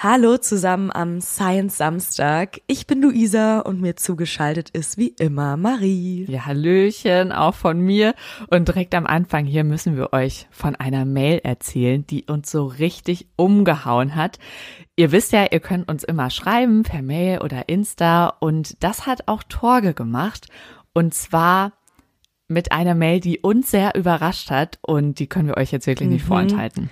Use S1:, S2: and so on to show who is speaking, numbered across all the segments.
S1: Hallo zusammen am Science Samstag. Ich bin Luisa und mir zugeschaltet ist wie immer Marie.
S2: Ja, Hallöchen, auch von mir. Und direkt am Anfang hier müssen wir euch von einer Mail erzählen, die uns so richtig umgehauen hat. Ihr wisst ja, ihr könnt uns immer schreiben per Mail oder Insta und das hat auch Torge gemacht. Und zwar mit einer Mail, die uns sehr überrascht hat und die können wir euch jetzt wirklich nicht mhm. vorenthalten.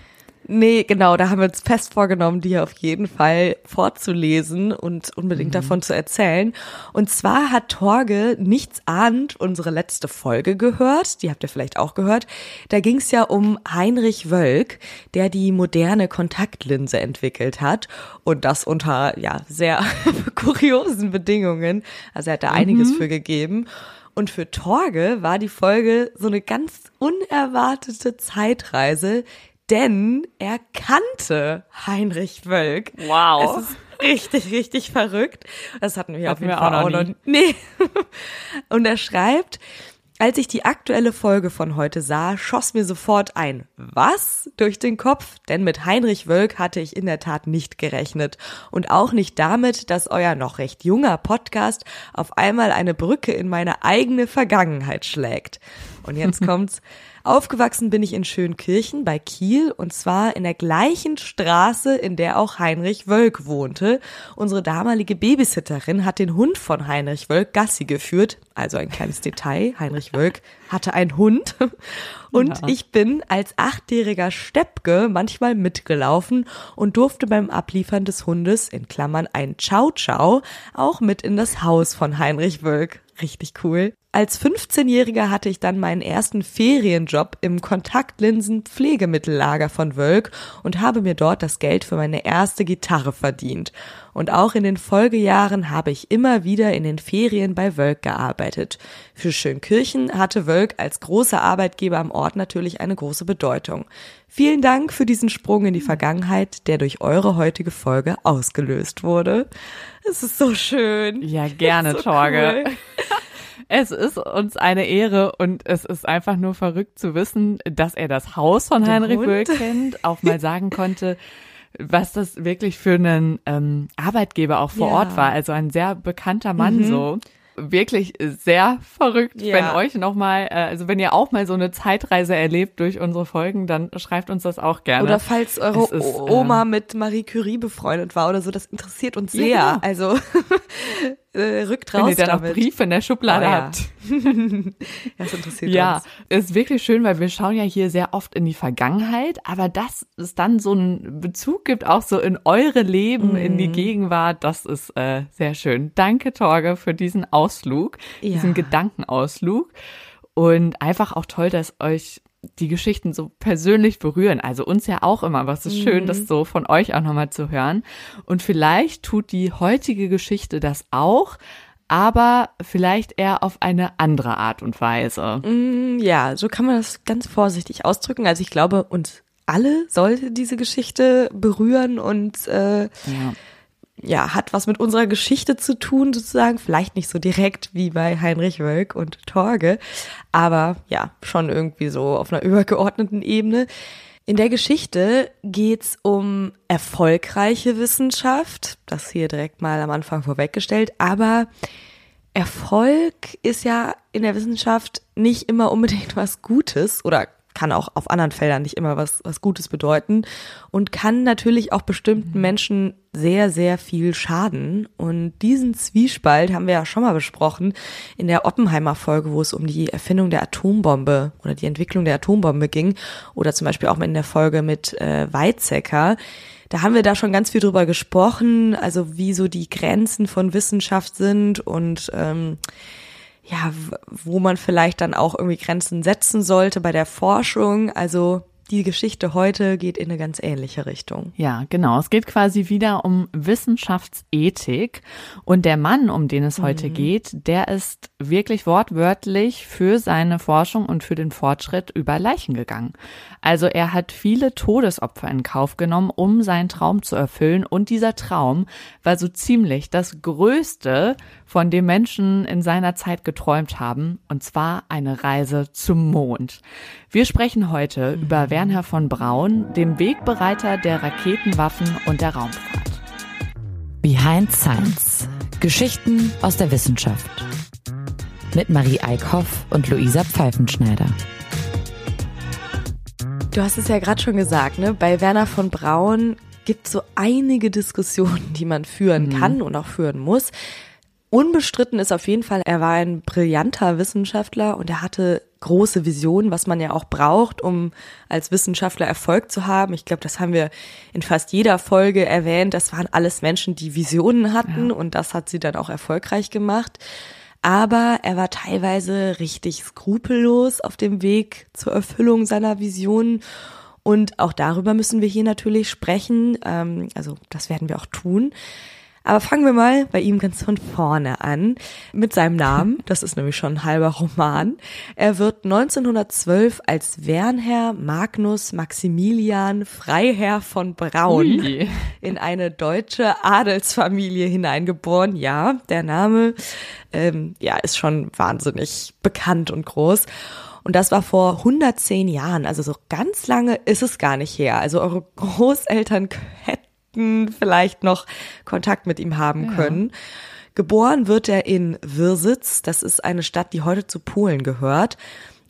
S1: Nee, genau, da haben wir uns fest vorgenommen, die auf jeden Fall vorzulesen und unbedingt mhm. davon zu erzählen. Und zwar hat Torge nichts ahnt unsere letzte Folge gehört, die habt ihr vielleicht auch gehört. Da ging es ja um Heinrich Wölk, der die moderne Kontaktlinse entwickelt hat und das unter ja sehr kuriosen Bedingungen. Also er hat da mhm. einiges für gegeben. Und für Torge war die Folge so eine ganz unerwartete Zeitreise, denn er kannte Heinrich Wölk.
S2: Wow.
S1: Es ist richtig, richtig verrückt. Das hatten wir hatten auf jeden Fall auch noch nie. Nee. Und er schreibt, als ich die aktuelle Folge von heute sah, schoss mir sofort ein Was durch den Kopf, denn mit Heinrich Wölk hatte ich in der Tat nicht gerechnet und auch nicht damit, dass euer noch recht junger Podcast auf einmal eine Brücke in meine eigene Vergangenheit schlägt. Und jetzt kommt's. Aufgewachsen bin ich in Schönkirchen bei Kiel und zwar in der gleichen Straße, in der auch Heinrich Wölk wohnte. Unsere damalige Babysitterin hat den Hund von Heinrich Wölk Gassi geführt. Also ein kleines Detail. Heinrich Wölk hatte einen Hund. Und ja. ich bin als achtjähriger Steppke manchmal mitgelaufen und durfte beim Abliefern des Hundes, in Klammern ein Ciao Ciao, auch mit in das Haus von Heinrich Wölk. Richtig cool. Als 15-Jähriger hatte ich dann meinen ersten Ferienjob im Kontaktlinsen-Pflegemittellager von Wölk und habe mir dort das Geld für meine erste Gitarre verdient. Und auch in den Folgejahren habe ich immer wieder in den Ferien bei Wölk gearbeitet. Für Schönkirchen hatte Wölk als großer Arbeitgeber am Ort natürlich eine große Bedeutung. Vielen Dank für diesen Sprung in die Vergangenheit, der durch eure heutige Folge ausgelöst wurde. Es ist so schön.
S2: Ja, gerne, so Torge. Cool. Es ist uns eine Ehre und es ist einfach nur verrückt zu wissen, dass er das Haus von Den Heinrich Böll kennt, auch mal sagen konnte, was das wirklich für einen ähm, Arbeitgeber auch vor ja. Ort war. Also ein sehr bekannter Mann mhm. so wirklich sehr verrückt. Ja. Wenn euch nochmal, äh, also wenn ihr auch mal so eine Zeitreise erlebt durch unsere Folgen, dann schreibt uns das auch gerne.
S1: Oder falls eure ist, Oma äh, mit Marie Curie befreundet war oder so, das interessiert uns sehr. Ja, genau. Also äh, rückt raus.
S2: Wenn ihr dann damit. auch Briefe in der Schublade oh, ja. habt.
S1: das interessiert
S2: ja,
S1: uns.
S2: Ja, ist wirklich schön, weil wir schauen ja hier sehr oft in die Vergangenheit, aber dass es dann so einen Bezug gibt, auch so in eure Leben, mm. in die mhm. Gegenwart, das ist äh, sehr schön. Danke, Torge, für diesen Ausflug, ja. diesen Gedankenausflug. Und einfach auch toll, dass euch die Geschichten so persönlich berühren. Also uns ja auch immer, was ist schön, das mhm. so von euch auch nochmal zu hören. Und vielleicht tut die heutige Geschichte das auch, aber vielleicht eher auf eine andere Art und Weise.
S1: Mm, ja, so kann man das ganz vorsichtig ausdrücken. Also ich glaube, uns alle sollte diese Geschichte berühren und äh, ja ja, hat was mit unserer Geschichte zu tun, sozusagen. Vielleicht nicht so direkt wie bei Heinrich Wölk und Torge, aber ja, schon irgendwie so auf einer übergeordneten Ebene. In der Geschichte geht's um erfolgreiche Wissenschaft, das hier direkt mal am Anfang vorweggestellt, aber Erfolg ist ja in der Wissenschaft nicht immer unbedingt was Gutes oder kann auch auf anderen Feldern nicht immer was, was Gutes bedeuten und kann natürlich auch bestimmten mhm. Menschen sehr, sehr viel schaden. Und diesen Zwiespalt haben wir ja schon mal besprochen in der Oppenheimer Folge, wo es um die Erfindung der Atombombe oder die Entwicklung der Atombombe ging oder zum Beispiel auch in der Folge mit äh, Weizsäcker. Da haben wir da schon ganz viel drüber gesprochen, also wie so die Grenzen von Wissenschaft sind und ähm, ja, wo man vielleicht dann auch irgendwie Grenzen setzen sollte bei der Forschung. Also die Geschichte heute geht in eine ganz ähnliche Richtung.
S2: Ja, genau. Es geht quasi wieder um Wissenschaftsethik. Und der Mann, um den es heute mhm. geht, der ist wirklich wortwörtlich für seine Forschung und für den Fortschritt über Leichen gegangen. Also er hat viele Todesopfer in Kauf genommen, um seinen Traum zu erfüllen. Und dieser Traum war so ziemlich das Größte, von dem Menschen in seiner Zeit geträumt haben. Und zwar eine Reise zum Mond. Wir sprechen heute über Werner von Braun, dem Wegbereiter der Raketenwaffen und der Raumfahrt.
S3: Behind Science. Geschichten aus der Wissenschaft. Mit Marie Eickhoff und Luisa Pfeifenschneider.
S1: Du hast es ja gerade schon gesagt, ne? Bei Werner von Braun gibt es so einige Diskussionen, die man führen mhm. kann und auch führen muss. Unbestritten ist auf jeden Fall, er war ein brillanter Wissenschaftler und er hatte große Visionen, was man ja auch braucht, um als Wissenschaftler Erfolg zu haben. Ich glaube, das haben wir in fast jeder Folge erwähnt. Das waren alles Menschen, die Visionen hatten ja. und das hat sie dann auch erfolgreich gemacht. Aber er war teilweise richtig skrupellos auf dem Weg zur Erfüllung seiner Visionen. Und auch darüber müssen wir hier natürlich sprechen. Ähm, also das werden wir auch tun. Aber fangen wir mal bei ihm ganz von vorne an mit seinem Namen. Das ist nämlich schon ein halber Roman. Er wird 1912 als Wernherr Magnus Maximilian Freiherr von Braun Ui. in eine deutsche Adelsfamilie hineingeboren. Ja, der Name ähm, ja ist schon wahnsinnig bekannt und groß. Und das war vor 110 Jahren, also so ganz lange ist es gar nicht her. Also eure Großeltern hätten Kontakten vielleicht noch Kontakt mit ihm haben können. Geboren wird er in Wirsitz. Das ist eine Stadt, die heute zu Polen gehört.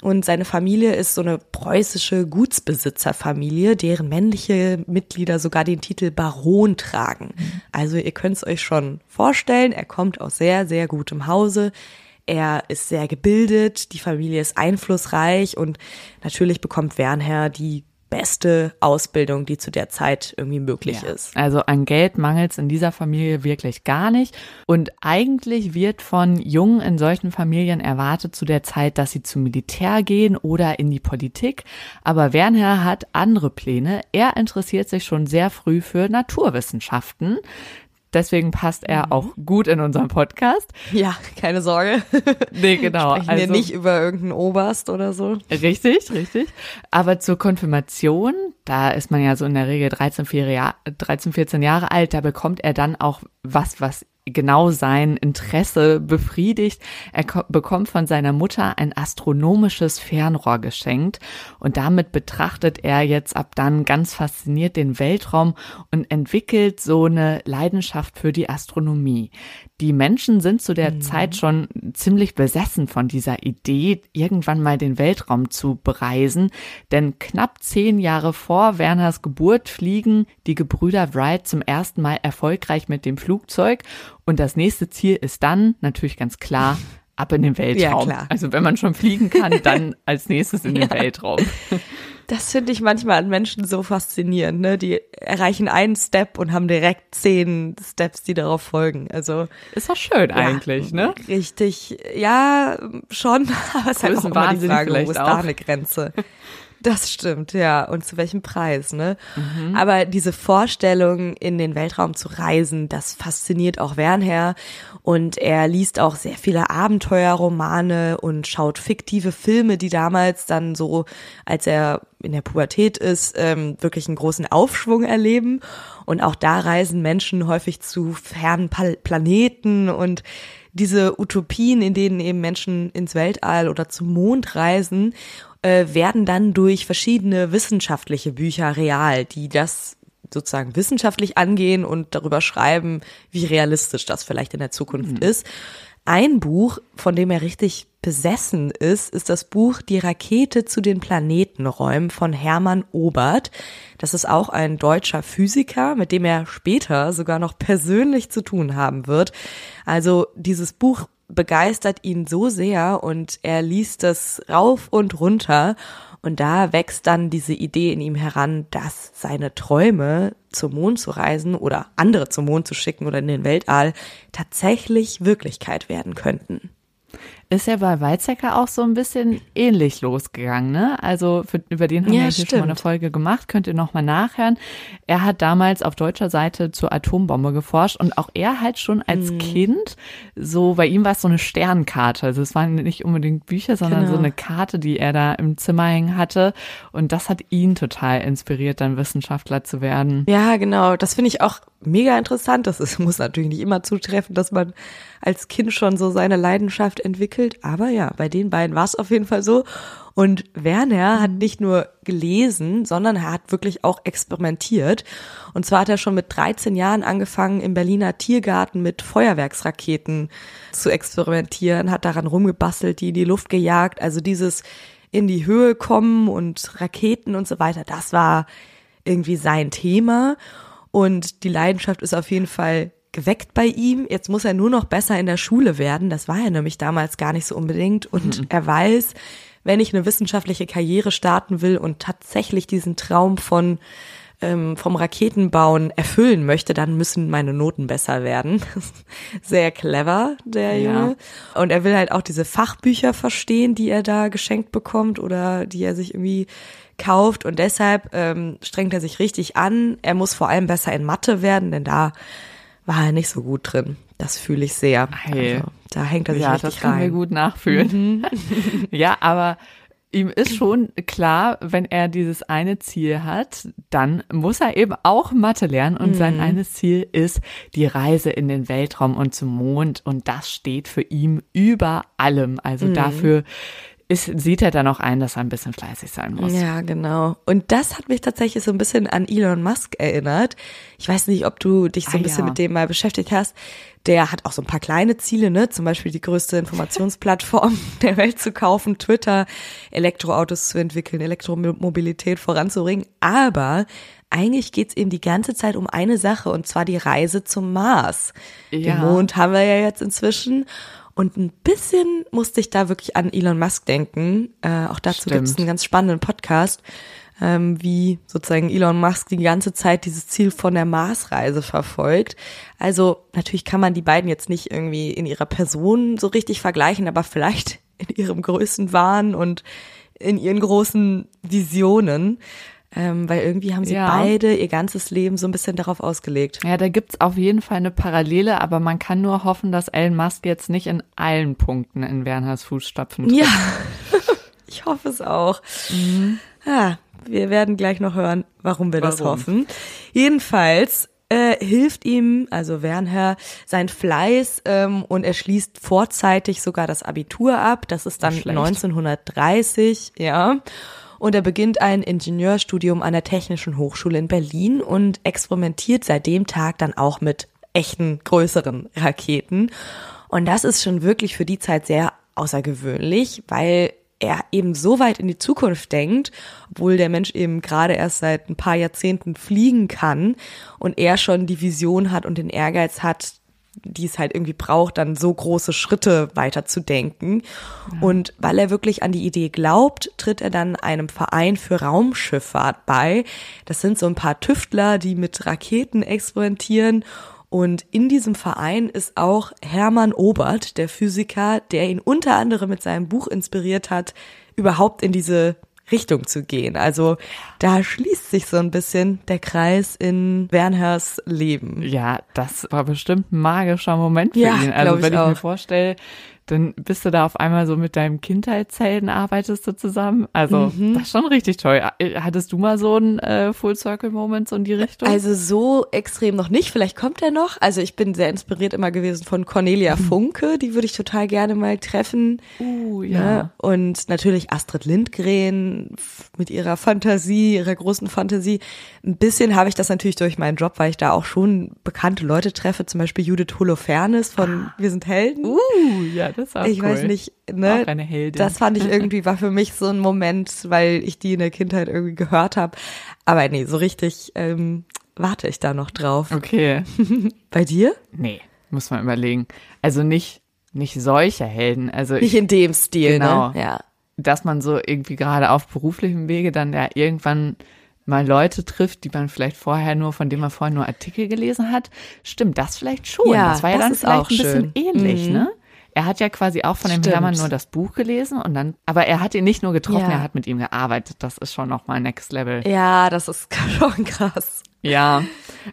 S1: Und seine Familie ist so eine preußische Gutsbesitzerfamilie, deren männliche Mitglieder sogar den Titel Baron tragen. Mhm. Also ihr könnt es euch schon vorstellen, er kommt aus sehr, sehr gutem Hause. Er ist sehr gebildet, die Familie ist einflussreich und natürlich bekommt Wernher die beste Ausbildung, die zu der Zeit irgendwie möglich ja. ist.
S2: Also an Geld mangelt es in dieser Familie wirklich gar nicht. Und eigentlich wird von Jungen in solchen Familien erwartet zu der Zeit, dass sie zum Militär gehen oder in die Politik. Aber Wernher hat andere Pläne. Er interessiert sich schon sehr früh für Naturwissenschaften. Deswegen passt er mhm. auch gut in unserem Podcast.
S1: Ja, keine Sorge.
S2: Nee, genau.
S1: Sprechen also, wir nicht über irgendeinen Oberst oder so.
S2: Richtig, richtig. Aber zur Konfirmation, da ist man ja so in der Regel 13, 13 14 Jahre alt, da bekommt er dann auch was, was genau sein Interesse befriedigt. Er bekommt von seiner Mutter ein astronomisches Fernrohr geschenkt und damit betrachtet er jetzt ab dann ganz fasziniert den Weltraum und entwickelt so eine Leidenschaft für die Astronomie. Die Menschen sind zu der mhm. Zeit schon ziemlich besessen von dieser Idee, irgendwann mal den Weltraum zu bereisen, denn knapp zehn Jahre vor Werners Geburt fliegen die Gebrüder Wright zum ersten Mal erfolgreich mit dem Flugzeug und das nächste Ziel ist dann natürlich ganz klar ab in den Weltraum. Ja. Also wenn man schon fliegen kann, dann als nächstes in den ja. Weltraum.
S1: Das finde ich manchmal an Menschen so faszinierend, ne? Die erreichen einen Step und haben direkt zehn Steps, die darauf folgen. Also
S2: ist doch schön ja, eigentlich, ne?
S1: Richtig, ja, schon. Aber es ist halt auch immer die Frage, wo ist da eine Grenze? Das stimmt, ja. Und zu welchem Preis, ne? Mhm. Aber diese Vorstellung, in den Weltraum zu reisen, das fasziniert auch Wernher. Und er liest auch sehr viele Abenteuerromane und schaut fiktive Filme, die damals dann so, als er in der Pubertät ist, ähm, wirklich einen großen Aufschwung erleben. Und auch da reisen Menschen häufig zu fernen Planeten und diese Utopien, in denen eben Menschen ins Weltall oder zum Mond reisen äh, werden dann durch verschiedene wissenschaftliche Bücher real, die das sozusagen wissenschaftlich angehen und darüber schreiben, wie realistisch das vielleicht in der Zukunft mhm. ist. Ein Buch, von dem er richtig besessen ist, ist das Buch Die Rakete zu den Planetenräumen von Hermann Obert. Das ist auch ein deutscher Physiker, mit dem er später sogar noch persönlich zu tun haben wird. Also dieses Buch begeistert ihn so sehr und er liest es rauf und runter und da wächst dann diese Idee in ihm heran, dass seine Träume zum Mond zu reisen oder andere zum Mond zu schicken oder in den Weltall tatsächlich Wirklichkeit werden könnten.
S2: Ist ja bei Weizsäcker auch so ein bisschen ähnlich losgegangen, ne? Also für, über den haben ja, wir hier schon mal eine Folge gemacht, könnt ihr nochmal nachhören. Er hat damals auf deutscher Seite zur Atombombe geforscht und auch er halt schon als mhm. Kind, so bei ihm war es so eine Sternkarte. Also es waren nicht unbedingt Bücher, sondern genau. so eine Karte, die er da im Zimmer hängen hatte. Und das hat ihn total inspiriert, dann Wissenschaftler zu werden.
S1: Ja, genau. Das finde ich auch mega interessant. Das ist, muss natürlich nicht immer zutreffen, dass man als Kind schon so seine Leidenschaft entwickelt. Aber ja, bei den beiden war es auf jeden Fall so. Und Werner hat nicht nur gelesen, sondern er hat wirklich auch experimentiert. Und zwar hat er schon mit 13 Jahren angefangen, im Berliner Tiergarten mit Feuerwerksraketen zu experimentieren, hat daran rumgebastelt, die in die Luft gejagt. Also dieses in die Höhe kommen und Raketen und so weiter, das war irgendwie sein Thema. Und die Leidenschaft ist auf jeden Fall geweckt bei ihm. Jetzt muss er nur noch besser in der Schule werden. Das war er nämlich damals gar nicht so unbedingt. Und mhm. er weiß, wenn ich eine wissenschaftliche Karriere starten will und tatsächlich diesen Traum von ähm, vom Raketenbauen erfüllen möchte, dann müssen meine Noten besser werden. Sehr clever, der Junge. Ja. Und er will halt auch diese Fachbücher verstehen, die er da geschenkt bekommt oder die er sich irgendwie kauft. Und deshalb ähm, strengt er sich richtig an. Er muss vor allem besser in Mathe werden, denn da war er nicht so gut drin. Das fühle ich sehr.
S2: Hey. Also,
S1: da hängt er sich
S2: ja,
S1: richtig
S2: das kann wir gut nachfühlen. Mhm. ja, aber ihm ist schon klar, wenn er dieses eine Ziel hat, dann muss er eben auch Mathe lernen und mhm. sein eines Ziel ist die Reise in den Weltraum und zum Mond und das steht für ihn über allem. Also mhm. dafür ist, sieht er dann auch ein, dass er ein bisschen fleißig sein muss.
S1: Ja, genau. Und das hat mich tatsächlich so ein bisschen an Elon Musk erinnert. Ich weiß nicht, ob du dich so ein ah, bisschen ja. mit dem mal beschäftigt hast. Der hat auch so ein paar kleine Ziele, ne? Zum Beispiel die größte Informationsplattform der Welt zu kaufen, Twitter, Elektroautos zu entwickeln, Elektromobilität voranzubringen. Aber eigentlich geht's ihm die ganze Zeit um eine Sache, und zwar die Reise zum Mars. Ja. Den Mond haben wir ja jetzt inzwischen. Und ein bisschen musste ich da wirklich an Elon Musk denken. Äh, auch dazu gibt es einen ganz spannenden Podcast, ähm, wie sozusagen Elon Musk die ganze Zeit dieses Ziel von der Marsreise verfolgt. Also natürlich kann man die beiden jetzt nicht irgendwie in ihrer Person so richtig vergleichen, aber vielleicht in ihrem größten Wahn und in ihren großen Visionen ähm, weil irgendwie haben sie ja. beide ihr ganzes Leben so ein bisschen darauf ausgelegt.
S2: Ja, da gibt's auf jeden Fall eine Parallele, aber man kann nur hoffen, dass Elon Musk jetzt nicht in allen Punkten in Werners Fußstapfen tritt.
S1: Ja, ich hoffe es auch. Mhm. Ja, wir werden gleich noch hören, warum wir warum? das hoffen. Jedenfalls äh, hilft ihm, also Wernher, sein Fleiß ähm, und er schließt vorzeitig sogar das Abitur ab. Das ist dann Schlecht. 1930, ja und er beginnt ein Ingenieurstudium an der Technischen Hochschule in Berlin und experimentiert seit dem Tag dann auch mit echten größeren Raketen. Und das ist schon wirklich für die Zeit sehr außergewöhnlich, weil er eben so weit in die Zukunft denkt, obwohl der Mensch eben gerade erst seit ein paar Jahrzehnten fliegen kann und er schon die Vision hat und den Ehrgeiz hat, die es halt irgendwie braucht, dann so große Schritte weiterzudenken. Ja. Und weil er wirklich an die Idee glaubt, tritt er dann einem Verein für Raumschifffahrt bei. Das sind so ein paar Tüftler, die mit Raketen experimentieren. Und in diesem Verein ist auch Hermann Obert, der Physiker, der ihn unter anderem mit seinem Buch inspiriert hat, überhaupt in diese Richtung zu gehen. Also da schließt sich so ein bisschen der Kreis in Wernhers Leben.
S2: Ja, das war bestimmt ein magischer Moment für ja, ihn. Also wenn ich, ich mir vorstelle, dann bist du da auf einmal so mit deinem Kindheitshelden arbeitest du zusammen. Also mhm. das ist schon richtig toll. Äh, hattest du mal so einen äh, Full Circle Moment so in die Richtung?
S1: Also so extrem noch nicht. Vielleicht kommt er noch. Also ich bin sehr inspiriert immer gewesen von Cornelia mhm. Funke. Die würde ich total gerne mal treffen.
S2: Uh, ja. ja.
S1: Ne? Und natürlich Astrid Lindgren mit ihrer Fantasie, ihrer großen Fantasie. Ein bisschen habe ich das natürlich durch meinen Job, weil ich da auch schon bekannte Leute treffe. Zum Beispiel Judith Holofernes von ah. Wir sind Helden.
S2: Uh, ja das ist auch
S1: Ich
S2: cool.
S1: weiß nicht, ne?
S2: Auch eine Heldin.
S1: Das fand ich irgendwie, war für mich so ein Moment, weil ich die in der Kindheit irgendwie gehört habe. Aber nee, so richtig ähm, warte ich da noch drauf.
S2: Okay.
S1: Bei dir?
S2: Nee, muss man überlegen. Also nicht, nicht solche Helden. Also
S1: nicht
S2: ich,
S1: in dem Stil,
S2: ne? genau,
S1: ne? Ja.
S2: Dass man so irgendwie gerade auf beruflichem Wege dann ja irgendwann mal Leute trifft, die man vielleicht vorher nur, von denen man vorher nur Artikel gelesen hat. Stimmt, das vielleicht schon. Ja, das war ja dann vielleicht ein bisschen ähnlich, mhm. ne? Er hat ja quasi auch von dem Stimmt. Hermann nur das Buch gelesen und dann, aber er hat ihn nicht nur getroffen, ja. er hat mit ihm gearbeitet. Das ist schon nochmal Next Level.
S1: Ja, das ist schon krass.
S2: Ja,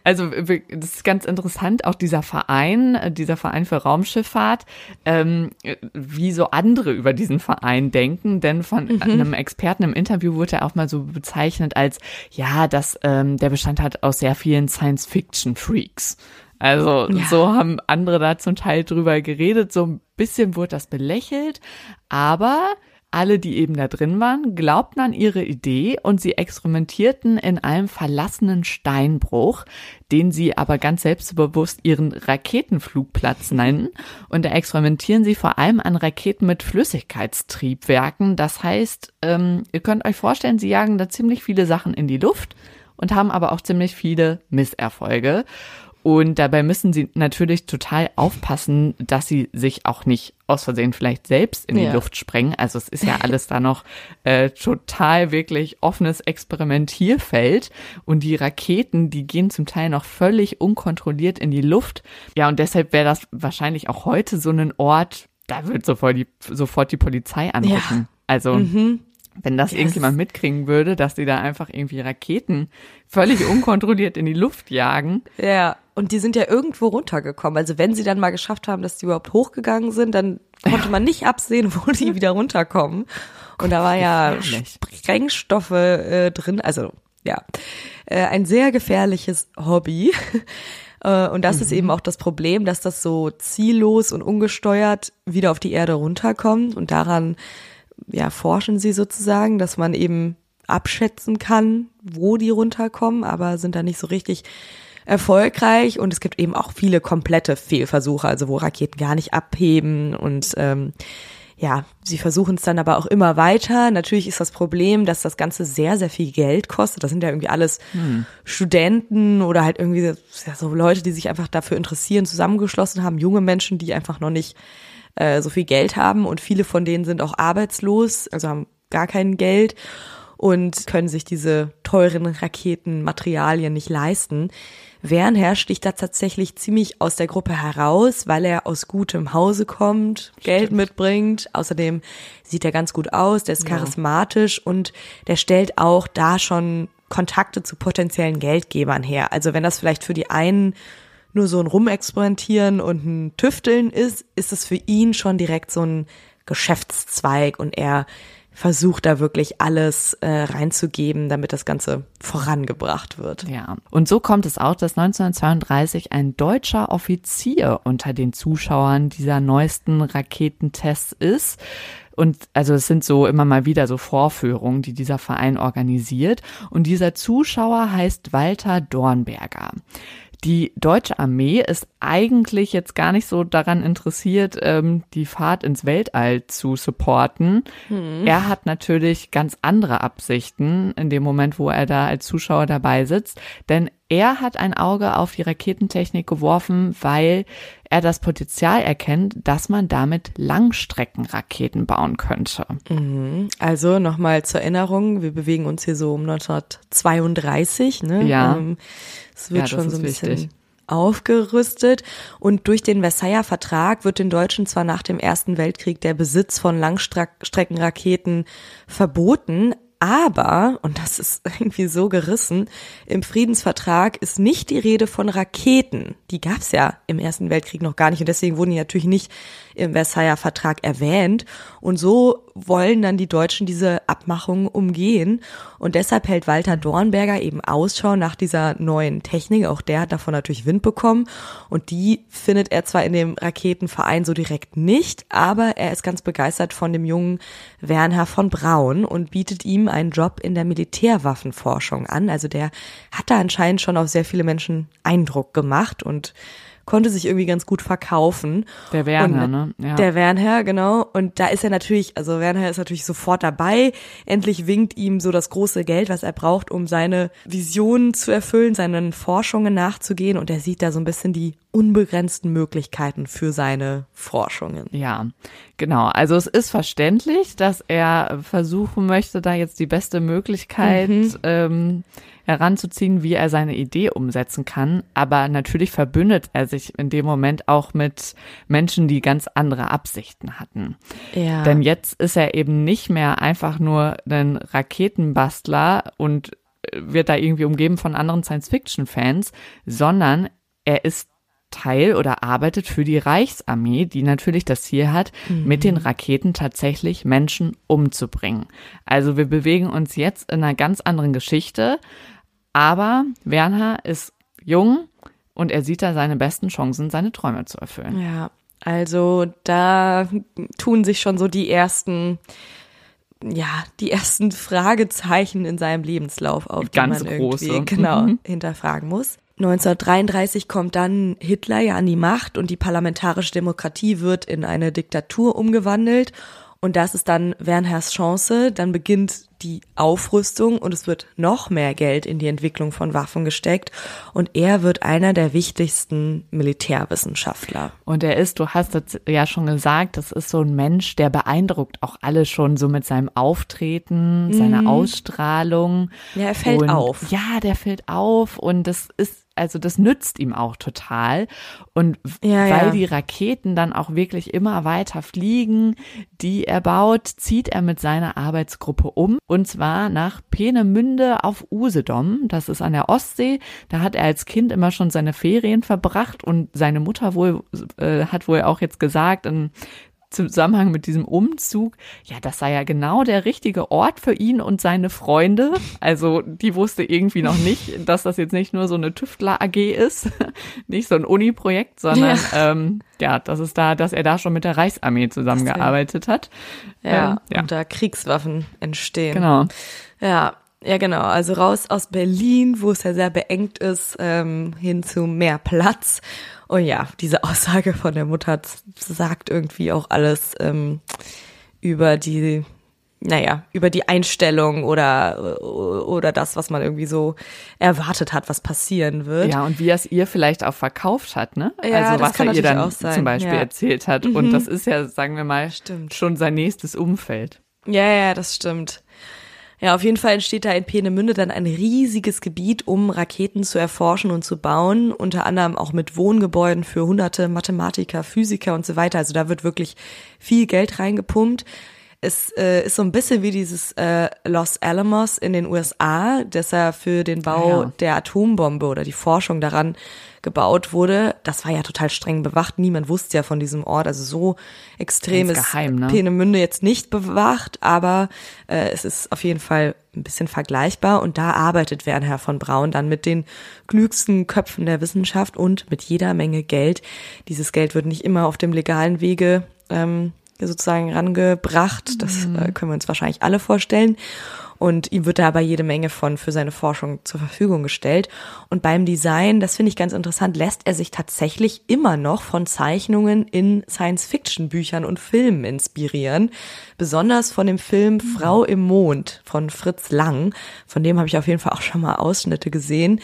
S2: also das ist ganz interessant, auch dieser Verein, dieser Verein für Raumschifffahrt, ähm, wie so andere über diesen Verein denken, denn von mhm. einem Experten im Interview wurde er auch mal so bezeichnet als, ja, dass ähm, der Bestand hat aus sehr vielen Science-Fiction-Freaks. Also ja. so haben andere da zum Teil drüber geredet, so bisschen wurde das belächelt, aber alle, die eben da drin waren, glaubten an ihre Idee und sie experimentierten in einem verlassenen Steinbruch, den sie aber ganz selbstbewusst ihren Raketenflugplatz nennen. Und da experimentieren sie vor allem an Raketen mit Flüssigkeitstriebwerken. Das heißt, ähm, ihr könnt euch vorstellen, sie jagen da ziemlich viele Sachen in die Luft und haben aber auch ziemlich viele Misserfolge. Und dabei müssen sie natürlich total aufpassen, dass sie sich auch nicht aus Versehen vielleicht selbst in die ja. Luft sprengen. Also es ist ja alles da noch äh, total wirklich offenes Experimentierfeld. Und die Raketen, die gehen zum Teil noch völlig unkontrolliert in die Luft. Ja, und deshalb wäre das wahrscheinlich auch heute so ein Ort, da wird sofort die, sofort die Polizei anrufen. Ja. Also mhm. Wenn das yes. irgendjemand mitkriegen würde, dass die da einfach irgendwie Raketen völlig unkontrolliert in die Luft jagen.
S1: Ja, und die sind ja irgendwo runtergekommen. Also wenn sie dann mal geschafft haben, dass die überhaupt hochgegangen sind, dann konnte man nicht absehen, wo die wieder runterkommen. Und da war ja Sprengstoffe äh, drin. Also ja, äh, ein sehr gefährliches Hobby. Äh, und das mhm. ist eben auch das Problem, dass das so ziellos und ungesteuert wieder auf die Erde runterkommt. Und daran ja, forschen sie sozusagen, dass man eben abschätzen kann, wo die runterkommen, aber sind da nicht so richtig erfolgreich und es gibt eben auch viele komplette Fehlversuche, also wo Raketen gar nicht abheben und ähm, ja, sie versuchen es dann aber auch immer weiter. Natürlich ist das Problem, dass das Ganze sehr, sehr viel Geld kostet. Das sind ja irgendwie alles hm. Studenten oder halt irgendwie so Leute, die sich einfach dafür interessieren, zusammengeschlossen haben, junge Menschen, die einfach noch nicht äh, so viel Geld haben und viele von denen sind auch arbeitslos, also haben gar kein Geld und können sich diese teuren Raketenmaterialien nicht leisten. Wernher sticht da tatsächlich ziemlich aus der Gruppe heraus, weil er aus gutem Hause kommt, Stimmt. Geld mitbringt. Außerdem sieht er ganz gut aus, der ist charismatisch ja. und der stellt auch da schon Kontakte zu potenziellen Geldgebern her. Also wenn das vielleicht für die einen nur so ein Rumexperimentieren und ein Tüfteln ist, ist es für ihn schon direkt so ein Geschäftszweig und er versucht da wirklich alles äh, reinzugeben, damit das Ganze vorangebracht wird.
S2: Ja, und so kommt es auch, dass 1932 ein deutscher Offizier unter den Zuschauern dieser neuesten Raketentests ist. Und also es sind so immer mal wieder so Vorführungen, die dieser Verein organisiert. Und dieser Zuschauer heißt Walter Dornberger. Die deutsche Armee ist eigentlich jetzt gar nicht so daran interessiert, ähm, die Fahrt ins Weltall zu supporten. Hm. Er hat natürlich ganz andere Absichten in dem Moment, wo er da als Zuschauer dabei sitzt, denn er hat ein Auge auf die Raketentechnik geworfen, weil er das Potenzial erkennt, dass man damit Langstreckenraketen bauen könnte.
S1: Mhm. Also nochmal zur Erinnerung, wir bewegen uns hier so um 1932. Ne?
S2: Ja.
S1: Ähm, es wird ja, schon so ein bisschen wichtig. aufgerüstet. Und durch den Versailler Vertrag wird den Deutschen zwar nach dem Ersten Weltkrieg der Besitz von Langstreckenraketen verboten, aber, und das ist irgendwie so gerissen, im Friedensvertrag ist nicht die Rede von Raketen. Die gab es ja im Ersten Weltkrieg noch gar nicht und deswegen wurden die natürlich nicht im Versailler Vertrag erwähnt. Und so wollen dann die Deutschen diese Abmachung umgehen. Und deshalb hält Walter Dornberger eben Ausschau nach dieser neuen Technik. Auch der hat davon natürlich Wind bekommen. Und die findet er zwar in dem Raketenverein so direkt nicht, aber er ist ganz begeistert von dem jungen Werner von Braun und bietet ihm einen Job in der Militärwaffenforschung an. Also der hat da anscheinend schon auf sehr viele Menschen Eindruck gemacht und konnte sich irgendwie ganz gut verkaufen.
S2: Der Werner, ne?
S1: Ja. Der Werner, genau. Und da ist er natürlich, also Werner ist natürlich sofort dabei. Endlich winkt ihm so das große Geld, was er braucht, um seine Visionen zu erfüllen, seinen Forschungen nachzugehen. Und er sieht da so ein bisschen die unbegrenzten Möglichkeiten für seine Forschungen.
S2: Ja, genau. Also es ist verständlich, dass er versuchen möchte, da jetzt die beste Möglichkeit mhm. ähm, heranzuziehen, wie er seine Idee umsetzen kann. Aber natürlich verbündet er sich in dem Moment auch mit Menschen, die ganz andere Absichten hatten. Ja. Denn jetzt ist er eben nicht mehr einfach nur ein Raketenbastler und wird da irgendwie umgeben von anderen Science-Fiction-Fans, sondern er ist Teil oder arbeitet für die Reichsarmee, die natürlich das Ziel hat, mhm. mit den Raketen tatsächlich Menschen umzubringen. Also wir bewegen uns jetzt in einer ganz anderen Geschichte, aber Werner ist jung und er sieht da seine besten Chancen, seine Träume zu erfüllen.
S1: Ja, also da tun sich schon so die ersten ja, die ersten Fragezeichen in seinem Lebenslauf auf, die
S2: Ganz
S1: man
S2: große.
S1: irgendwie genau
S2: Mhm.
S1: hinterfragen muss. 1933 kommt dann Hitler ja an die Macht und die parlamentarische Demokratie wird in eine Diktatur umgewandelt. Und das ist dann Wernhers Chance. Dann beginnt die Aufrüstung und es wird noch mehr Geld in die Entwicklung von Waffen gesteckt. Und er wird einer der wichtigsten Militärwissenschaftler.
S2: Und er ist, du hast es ja schon gesagt, das ist so ein Mensch, der beeindruckt auch alle schon so mit seinem Auftreten, seiner Ausstrahlung.
S1: Mhm. Ja, er fällt
S2: und,
S1: auf.
S2: Ja, der fällt auf und das ist, also das nützt ihm auch total. Und
S1: Ja,
S2: weil
S1: ja.
S2: die Raketen dann auch wirklich immer weiter fliegen, die er baut, zieht er mit seiner Arbeitsgruppe um. Und zwar nach Peenemünde auf Usedom. Das ist an der Ostsee. Da hat er als Kind immer schon seine Ferien verbracht und seine Mutter wohl, äh, hat wohl auch jetzt gesagt, in Zusammenhang mit diesem Umzug, ja, das sei ja genau der richtige Ort für ihn und seine Freunde. Also die wusste irgendwie noch nicht, dass das jetzt nicht nur so eine Tüftler AG ist, nicht so ein Uni-Projekt, sondern ja. Ähm, ja, das ist da, dass er da schon mit der Reichsarmee zusammengearbeitet hat.
S1: Ja,
S2: Ähm, ja.
S1: und da Kriegswaffen entstehen.
S2: Genau.
S1: Ja, ja, genau. Also raus aus Berlin, wo es ja sehr beengt ist, ähm, hin zu mehr Platz. Und ja, diese Aussage von der Mutter sagt irgendwie auch alles ähm, über die, naja, über die Einstellung oder oder das, was man irgendwie so erwartet hat, was passieren wird.
S2: Ja, und wie er es ihr vielleicht auch verkauft hat, ne?
S1: Ja,
S2: also was er ihr dann zum Beispiel
S1: ja. Mhm.
S2: erzählt hat. Und das ist ja, sagen wir mal,
S1: Stimmt.
S2: schon sein nächstes Umfeld.
S1: Ja, ja, das stimmt. Ja, auf jeden Fall entsteht da in Peenemünde dann ein riesiges Gebiet, um Raketen zu erforschen und zu bauen, unter anderem auch mit Wohngebäuden für hunderte Mathematiker, Physiker und so weiter. Also da wird wirklich viel Geld reingepumpt. Es äh, ist so ein bisschen wie dieses äh, Los Alamos in den USA, das ja für den Bau
S2: Ah, ja.
S1: der Atombombe oder die Forschung daran gebaut wurde. Das war ja total streng bewacht. Niemand wusste ja von diesem Ort. Also so extrem ist
S2: geheim, ne?
S1: Peenemünde jetzt nicht bewacht, aber äh, es ist auf jeden Fall ein bisschen vergleichbar. Und da arbeitet Wernher von Braun dann mit den klügsten Köpfen der Wissenschaft und mit jeder Menge Geld. Dieses Geld wird nicht immer auf dem legalen Wege ähm, sozusagen rangebracht. Das äh, können wir uns wahrscheinlich alle vorstellen. Und ihm wird da aber jede Menge von für seine Forschung zur Verfügung gestellt. Und beim Design, das finde ich ganz interessant, lässt er sich tatsächlich immer noch von Zeichnungen in Science-Fiction-Büchern und Filmen inspirieren. Besonders von dem Film Frau im Mond von Fritz Lang. Von dem habe ich auf jeden Fall auch schon mal Ausschnitte gesehen.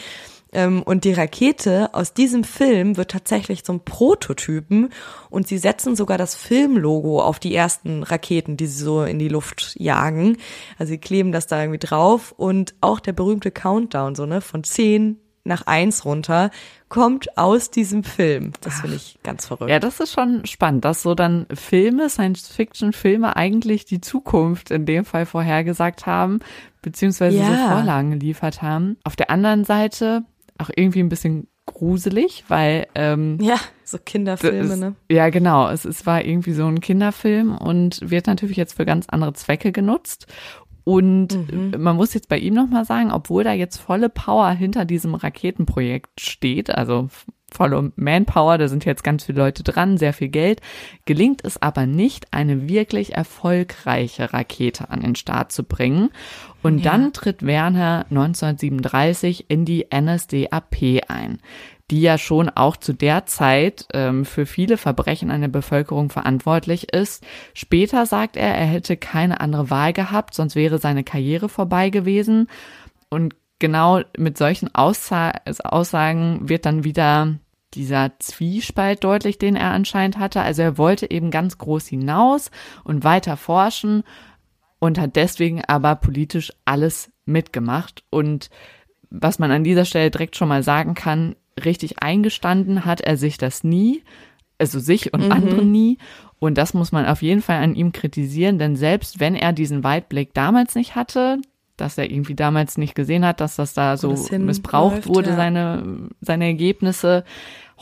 S1: Ähm, Und die Rakete aus diesem Film wird tatsächlich zum Prototypen und sie setzen sogar das Filmlogo auf die ersten Raketen, die sie so in die Luft jagen. Also sie kleben das da irgendwie drauf und auch der berühmte Countdown, so ne, von 10 nach 1 runter, kommt aus diesem Film. Das finde ich ganz verrückt.
S2: Ja, das ist schon spannend, dass so dann Filme, Science-Fiction-Filme eigentlich die Zukunft in dem Fall vorhergesagt haben, beziehungsweise so
S1: Ja.
S2: Vorlagen geliefert haben. Auf der anderen Seite auch irgendwie ein bisschen gruselig, weil ähm,
S1: Ja, so Kinderfilme, ne?
S2: Ja, genau. Es, es war irgendwie so ein Kinderfilm und wird natürlich jetzt für ganz andere Zwecke genutzt. Und
S1: Mhm.
S2: man muss jetzt bei ihm nochmal sagen, obwohl da jetzt volle Power hinter diesem Raketenprojekt steht, also volle Manpower, da sind jetzt ganz viele Leute dran, sehr viel Geld, gelingt es aber nicht, eine wirklich erfolgreiche Rakete an den Start zu bringen. Und
S1: Ja.
S2: dann tritt Werner 1937 in die NSDAP ein die ja schon auch zu der Zeit ähm, für viele Verbrechen an der Bevölkerung verantwortlich ist. Später sagt er, er hätte keine andere Wahl gehabt, sonst wäre seine Karriere vorbei gewesen. Und genau mit solchen Aussa Aussagen wird dann wieder dieser Zwiespalt deutlich, den er anscheinend hatte. Also er wollte eben ganz groß hinaus und weiter forschen und hat deswegen aber politisch alles mitgemacht. Und was man an dieser Stelle direkt schon mal sagen kann, richtig eingestanden hat er sich das nie, also sich und andere nie. Und das muss man auf jeden Fall an ihm kritisieren, denn selbst wenn er diesen Weitblick damals nicht hatte, dass er irgendwie damals nicht gesehen hat, dass das da so
S1: das
S2: missbraucht wurde,
S1: ja.
S2: seine, seine Ergebnisse,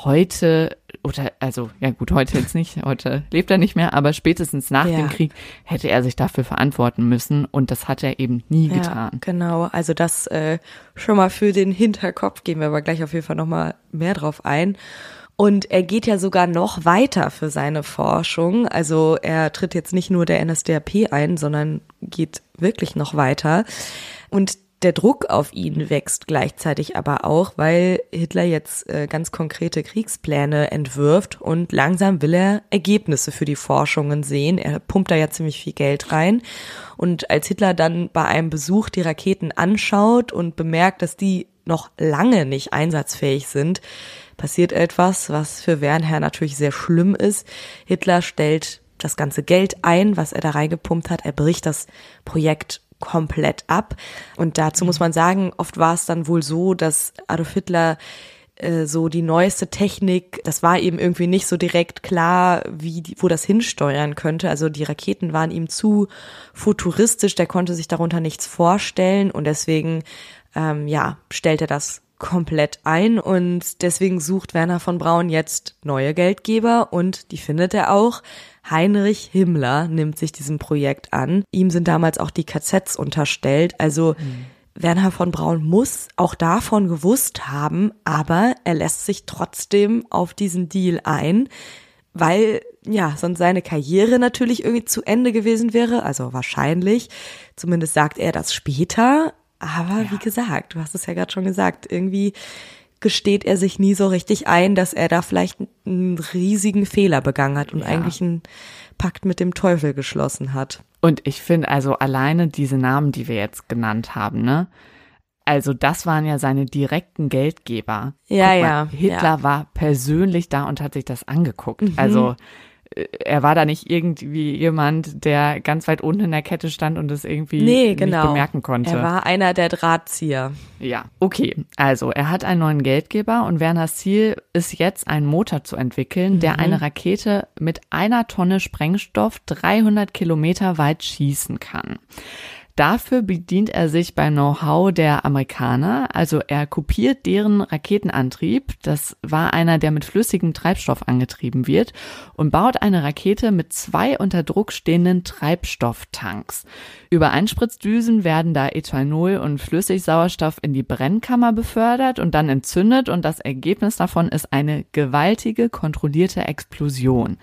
S2: heute, oder also, ja gut, heute jetzt nicht, heute lebt er nicht mehr, aber spätestens nach
S1: Ja.
S2: dem Krieg hätte er sich dafür verantworten müssen und das hat er eben nie
S1: Ja,
S2: getan.
S1: genau. Also das äh, schon mal für den Hinterkopf gehen wir aber gleich auf jeden Fall nochmal mehr drauf ein. Und er geht ja sogar noch weiter für seine Forschung. Also er tritt jetzt nicht nur der NSDAP ein, sondern geht wirklich noch weiter. Und der Druck auf ihn wächst gleichzeitig aber auch, weil Hitler jetzt äh, ganz konkrete Kriegspläne entwirft und langsam will er Ergebnisse für die Forschungen sehen. Er pumpt da ja ziemlich viel Geld rein. Und als Hitler dann bei einem Besuch die Raketen anschaut und bemerkt, dass die noch lange nicht einsatzfähig sind, passiert etwas, was für Wernher natürlich sehr schlimm ist. Hitler stellt das ganze Geld ein, was er da reingepumpt hat. Er bricht das Projekt komplett ab. Und dazu muss man sagen, oft war es dann wohl so, dass Adolf Hitler äh, so die neueste Technik, das war ihm irgendwie nicht so direkt klar, wie die, wo das hinsteuern könnte. Also die Raketen waren ihm zu futuristisch, der konnte sich darunter nichts vorstellen und deswegen ähm, ja stellt er das komplett ein und deswegen sucht Werner von Braun jetzt neue Geldgeber und die findet er auch. Heinrich Himmler nimmt sich diesem Projekt an. Ihm sind damals auch die KZs unterstellt. Also mhm. Werner von Braun muss auch davon gewusst haben, aber er lässt sich trotzdem auf diesen Deal ein, weil ja, sonst seine Karriere natürlich irgendwie zu Ende gewesen wäre, also wahrscheinlich. Zumindest sagt er das später. Aber ja. wie gesagt, du hast es ja gerade schon gesagt, irgendwie gesteht er sich nie so richtig ein, dass er da vielleicht einen riesigen Fehler begangen hat und ja. eigentlich einen Pakt mit dem Teufel geschlossen hat.
S2: Und ich finde also alleine diese Namen, die wir jetzt genannt haben, ne? Also das waren ja seine direkten Geldgeber.
S1: Ja, mal, ja.
S2: Hitler
S1: ja.
S2: war persönlich da und hat sich das angeguckt. Mhm. Also er war da nicht irgendwie jemand, der ganz weit unten in der Kette stand und es irgendwie
S1: nee, genau.
S2: nicht bemerken konnte.
S1: Er war einer der Drahtzieher.
S2: Ja, okay. Also er hat einen neuen Geldgeber und Werners Ziel ist jetzt, einen Motor zu entwickeln, der mhm. eine Rakete mit einer Tonne Sprengstoff 300 Kilometer weit schießen kann. Dafür bedient er sich beim Know-how der Amerikaner, also er kopiert deren Raketenantrieb, das war einer, der mit flüssigem Treibstoff angetrieben wird, und baut eine Rakete mit zwei unter Druck stehenden Treibstofftanks. Über Einspritzdüsen werden da Ethanol und Flüssigsauerstoff in die Brennkammer befördert und dann entzündet und das Ergebnis davon ist eine gewaltige, kontrollierte Explosion.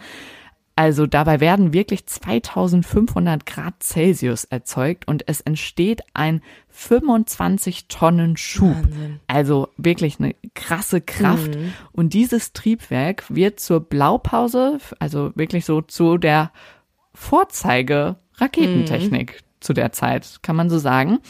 S2: Also dabei werden wirklich 2500 Grad Celsius erzeugt und es entsteht ein 25 Tonnen Schub. Wahnsinn. Also wirklich eine krasse Kraft. Mhm. Und dieses Triebwerk wird zur Blaupause, also wirklich so zu der Vorzeige Raketentechnik mhm. zu der Zeit, kann man so sagen.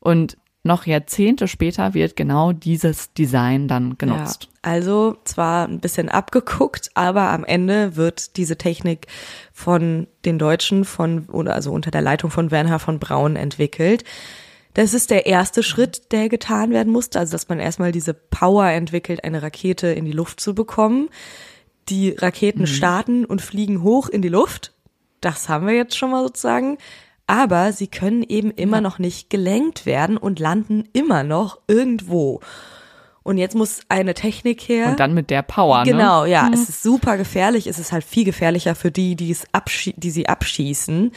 S2: Und noch Jahrzehnte später wird genau dieses Design dann genutzt.
S1: Ja, also zwar ein bisschen abgeguckt, aber am Ende wird diese Technik von den Deutschen von oder also unter der Leitung von Werner von Braun entwickelt. Das ist der erste Schritt, der getan werden musste, also dass man erstmal diese Power entwickelt, eine Rakete in die Luft zu bekommen. Die Raketen mhm. starten und fliegen hoch in die Luft. Das haben wir jetzt schon mal sozusagen aber sie können eben immer ja. noch nicht gelenkt werden und landen immer noch irgendwo. Und jetzt muss eine Technik her.
S2: Und dann mit der Power,
S1: ne? Genau, ja. Mhm. Es ist super gefährlich. Es ist halt viel gefährlicher für die, die es abschie die sie abschießen,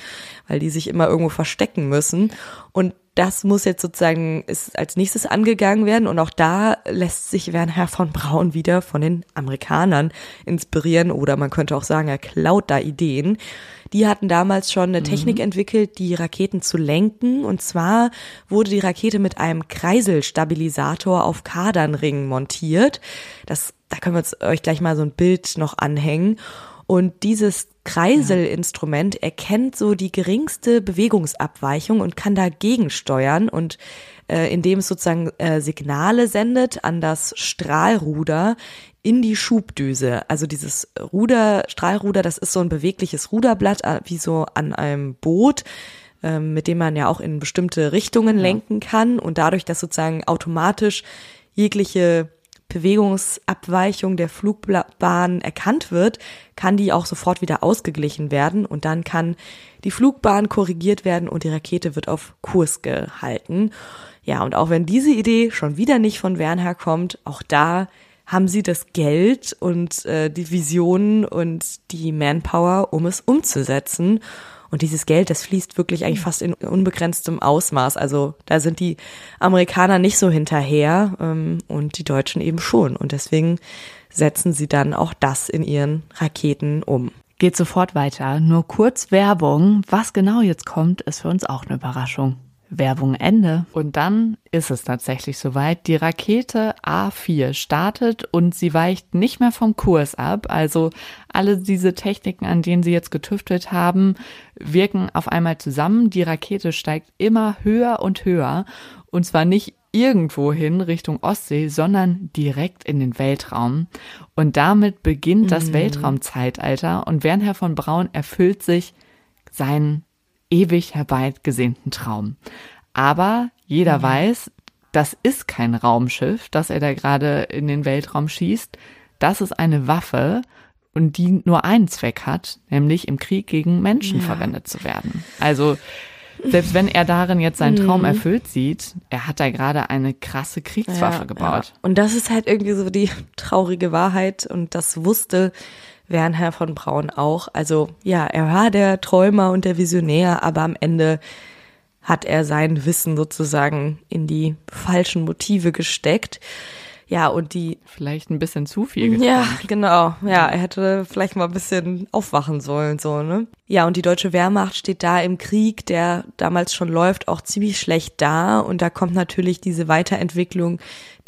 S1: weil die sich immer irgendwo verstecken müssen. Und das muss jetzt sozusagen als nächstes angegangen werden und auch da lässt sich Werner von Braun wieder von den Amerikanern inspirieren oder man könnte auch sagen, er klaut da Ideen. Die hatten damals schon eine Technik mhm. entwickelt, die Raketen zu lenken und zwar wurde die Rakete mit einem Kreiselstabilisator auf Kadernringen montiert. Das da können wir uns euch gleich mal so ein Bild noch anhängen und dieses Kreiselinstrument erkennt so die geringste Bewegungsabweichung und kann dagegen steuern und äh, indem es sozusagen äh, Signale sendet an das Strahlruder in die Schubdüse. Also dieses Ruder, Strahlruder, das ist so ein bewegliches Ruderblatt, äh, wie so an einem Boot ähm, mit dem man ja auch in bestimmte Richtungen ja. lenken kann und dadurch, dass sozusagen automatisch jegliche Bewegungsabweichung der Flugbahn erkannt wird, kann die auch sofort wieder ausgeglichen werden und dann kann die Flugbahn korrigiert werden und die Rakete wird auf Kurs gehalten. Ja, und auch wenn diese Idee schon wieder nicht von Wernher kommt, auch da haben sie das Geld und äh, die Visionen und die Manpower, um es umzusetzen. Und dieses Geld, das fließt wirklich eigentlich fast in unbegrenztem Ausmaß. Also da sind die Amerikaner nicht so hinterher ähm, und die Deutschen eben schon. Und deswegen setzen sie dann auch das in ihren Raketen um.
S2: Geht sofort weiter. Nur kurz Werbung. Was genau jetzt kommt, ist für uns auch eine Überraschung. Werbung Ende. Und dann ist es tatsächlich soweit. Die Rakete A4 startet und sie weicht nicht mehr vom Kurs ab. Also alle diese Techniken, an denen sie jetzt getüftelt haben, wirken auf einmal zusammen. Die Rakete steigt immer höher und höher. Und zwar nicht irgendwo hin Richtung Ostsee, sondern direkt in den Weltraum. Und damit beginnt das mhm. Weltraumzeitalter und Wernher von Braun erfüllt sich sein ewig herbeigesehnten Traum. Aber jeder mhm. weiß, das ist kein Raumschiff, das er da gerade in den Weltraum schießt. Das ist eine Waffe und die nur einen Zweck hat, nämlich im Krieg gegen Menschen ja. verwendet zu werden. Also selbst wenn er darin jetzt seinen Traum mhm. erfüllt sieht, er hat da gerade eine krasse Kriegswaffe ja, gebaut. Ja.
S1: Und das ist halt irgendwie so die traurige Wahrheit und das wusste Wernher von Braun auch. Also ja, er war der Träumer und der Visionär, aber am Ende hat er sein Wissen sozusagen in die falschen Motive gesteckt. Ja, und die.
S2: Vielleicht ein bisschen zu viel geträumt.
S1: Ja, genau. Ja, er hätte vielleicht mal ein bisschen aufwachen sollen, so, ne? Ja, und die deutsche Wehrmacht steht da im Krieg, der damals schon läuft, auch ziemlich schlecht da. Und da kommt natürlich diese Weiterentwicklung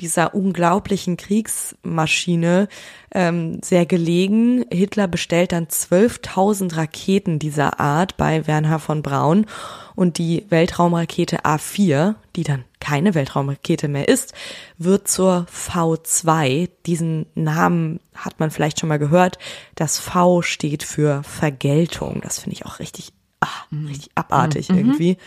S1: dieser unglaublichen Kriegsmaschine ähm, sehr gelegen. Hitler bestellt dann 12.000 Raketen dieser Art bei Werner von Braun und die Weltraumrakete A4, die dann keine Weltraumrakete mehr ist, wird zur V2. Diesen Namen hat man vielleicht schon mal gehört. Das V steht für Vergeltung. Das finde ich auch richtig, ach, richtig abartig mhm. irgendwie.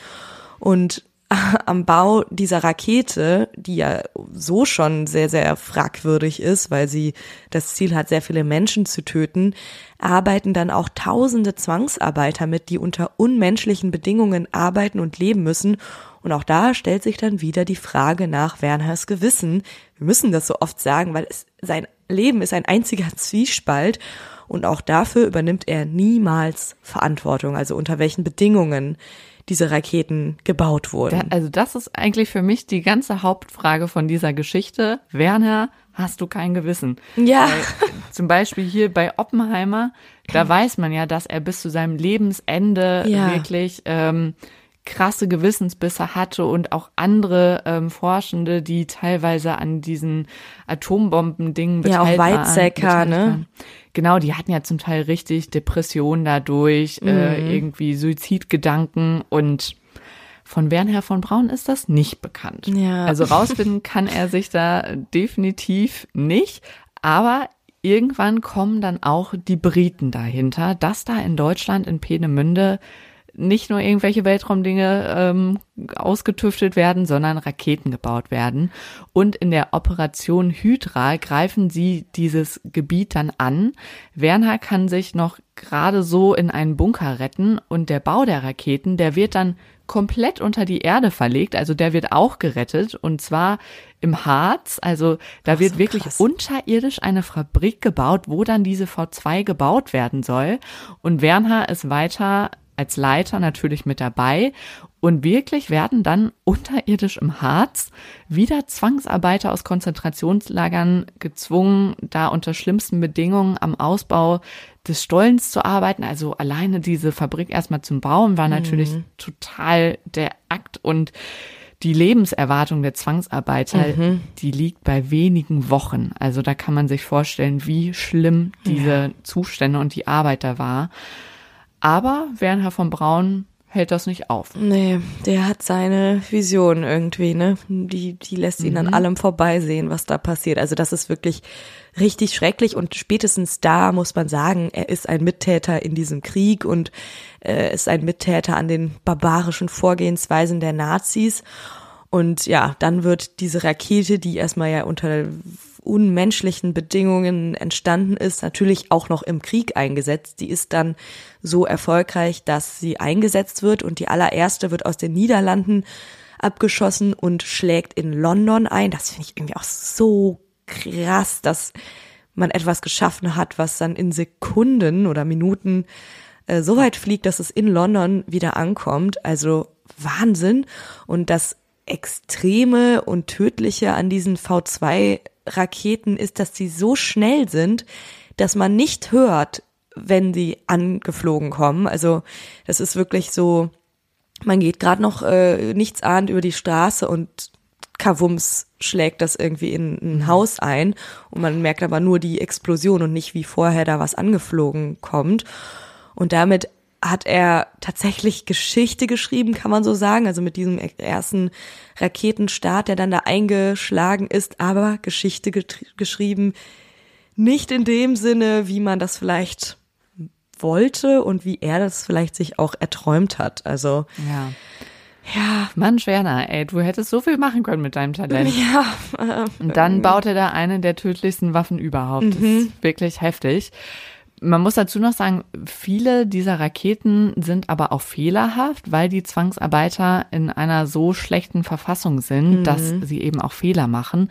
S1: Und am Bau dieser Rakete, die ja so schon sehr, sehr fragwürdig ist, weil sie das Ziel hat, sehr viele Menschen zu töten, arbeiten dann auch tausende Zwangsarbeiter mit, die unter unmenschlichen Bedingungen arbeiten und leben müssen. Und auch da stellt sich dann wieder die Frage nach Werners Gewissen. Wir müssen das so oft sagen, weil es, sein Leben ist ein einziger Zwiespalt. Und auch dafür übernimmt er niemals Verantwortung, also unter welchen Bedingungen diese Raketen gebaut wurden.
S2: Da, also das ist eigentlich für mich die ganze Hauptfrage von dieser Geschichte. Werner, hast du kein Gewissen?
S1: Ja.
S2: Weil, zum Beispiel hier bei Oppenheimer, da weiß man ja, dass er bis zu seinem Lebensende ja. wirklich ähm, krasse Gewissensbisse hatte und auch andere ähm, Forschende, die teilweise an diesen Atombomben-Dingen beteiligt
S1: waren. Ja, auch Weizsäcker, ne?
S2: Genau, die hatten ja zum Teil richtig Depressionen dadurch, äh, mhm. äh, irgendwie Suizidgedanken und von Wernher von Braun ist das nicht bekannt.
S1: Ja.
S2: Also rausfinden kann er sich da definitiv nicht, aber irgendwann kommen dann auch die Briten dahinter, dass da in Deutschland in Peenemünde nicht nur irgendwelche Weltraumdinge ähm, ausgetüftet werden, sondern Raketen gebaut werden. Und in der Operation Hydra greifen sie dieses Gebiet dann an. Werner kann sich noch gerade so in einen Bunker retten und der Bau der Raketen, der wird dann komplett unter die Erde verlegt, also der wird auch gerettet und zwar im Harz, also da Ach, wird so wirklich krass. unterirdisch eine Fabrik gebaut, wo dann diese V2 gebaut werden soll und Werner ist weiter als Leiter natürlich mit dabei. Und wirklich werden dann unterirdisch im Harz wieder Zwangsarbeiter aus Konzentrationslagern gezwungen, da unter schlimmsten Bedingungen am Ausbau des Stollens zu arbeiten. Also alleine diese Fabrik erstmal zum Bauen war natürlich mhm. total der Akt und die Lebenserwartung der Zwangsarbeiter, mhm. die liegt bei wenigen Wochen. Also da kann man sich vorstellen, wie schlimm diese ja. Zustände und die Arbeit da war. Aber Werner von Braun hält das nicht auf.
S1: Nee, der hat seine Vision irgendwie, ne? Die, die lässt ihn mhm. an allem vorbeisehen, was da passiert. Also das ist wirklich richtig schrecklich und spätestens da muss man sagen, er ist ein Mittäter in diesem Krieg und äh, ist ein Mittäter an den barbarischen Vorgehensweisen der Nazis. Und ja, dann wird diese Rakete, die erstmal ja unter unmenschlichen Bedingungen entstanden ist, natürlich auch noch im Krieg eingesetzt. Die ist dann so erfolgreich, dass sie eingesetzt wird und die allererste wird aus den Niederlanden abgeschossen und schlägt in London ein. Das finde ich irgendwie auch so krass, dass man etwas geschaffen hat, was dann in Sekunden oder Minuten äh, so weit fliegt, dass es in London wieder ankommt. Also Wahnsinn. Und das Extreme und Tödliche an diesen V2-Raketen ist, dass sie so schnell sind, dass man nicht hört, wenn sie angeflogen kommen. Also das ist wirklich so, man geht gerade noch äh, nichts ahnt über die Straße und Kavums schlägt das irgendwie in ein Haus ein und man merkt aber nur die Explosion und nicht wie vorher da was angeflogen kommt. Und damit hat er tatsächlich Geschichte geschrieben, kann man so sagen, also mit diesem ersten Raketenstart, der dann da eingeschlagen ist, aber Geschichte geschrieben, nicht in dem Sinne, wie man das vielleicht wollte und wie er das vielleicht sich auch erträumt hat. Also
S2: ja. Ja. Mann, Werner, ey, du hättest so viel machen können mit deinem Talent.
S1: Ja.
S2: Äh, und dann baut er da eine der tödlichsten Waffen überhaupt. Mhm. Das ist wirklich heftig. Man muss dazu noch sagen, viele dieser Raketen sind aber auch fehlerhaft, weil die Zwangsarbeiter in einer so schlechten Verfassung sind, mhm. dass sie eben auch Fehler machen.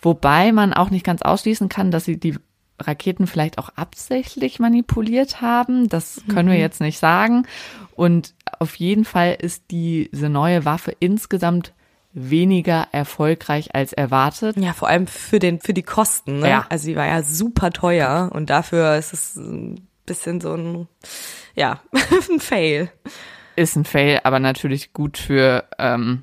S2: Wobei man auch nicht ganz ausschließen kann, dass sie die Raketen vielleicht auch absichtlich manipuliert haben. Das können mhm. wir jetzt nicht sagen. Und auf jeden Fall ist diese neue Waffe insgesamt weniger erfolgreich als erwartet.
S1: Ja, vor allem für den für die Kosten. Ne? Ja. Also sie war ja super teuer und dafür ist es ein bisschen so ein ja ein Fail.
S2: Ist ein Fail, aber natürlich gut für ähm,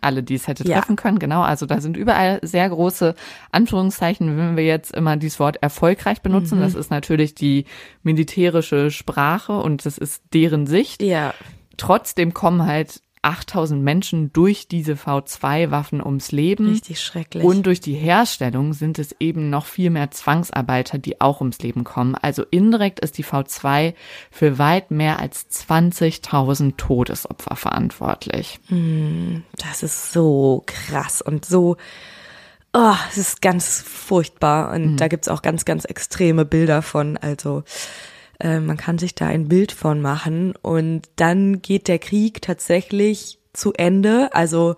S2: alle, die es hätte treffen ja. können. Genau, also da sind überall sehr große Anführungszeichen, wenn wir jetzt immer dieses Wort erfolgreich benutzen. Mhm. Das ist natürlich die militärische Sprache und das ist deren Sicht.
S1: Ja.
S2: Trotzdem kommen halt 8000 Menschen durch diese V2-Waffen ums Leben.
S1: Richtig schrecklich.
S2: Und durch die Herstellung sind es eben noch viel mehr Zwangsarbeiter, die auch ums Leben kommen. Also indirekt ist die V2 für weit mehr als 20.000 Todesopfer verantwortlich.
S1: Hm, das ist so krass und so, oh, es ist ganz furchtbar. Und mhm. da gibt's auch ganz, ganz extreme Bilder von. Also äh, man kann sich da ein Bild von machen und dann geht der Krieg tatsächlich zu Ende. Also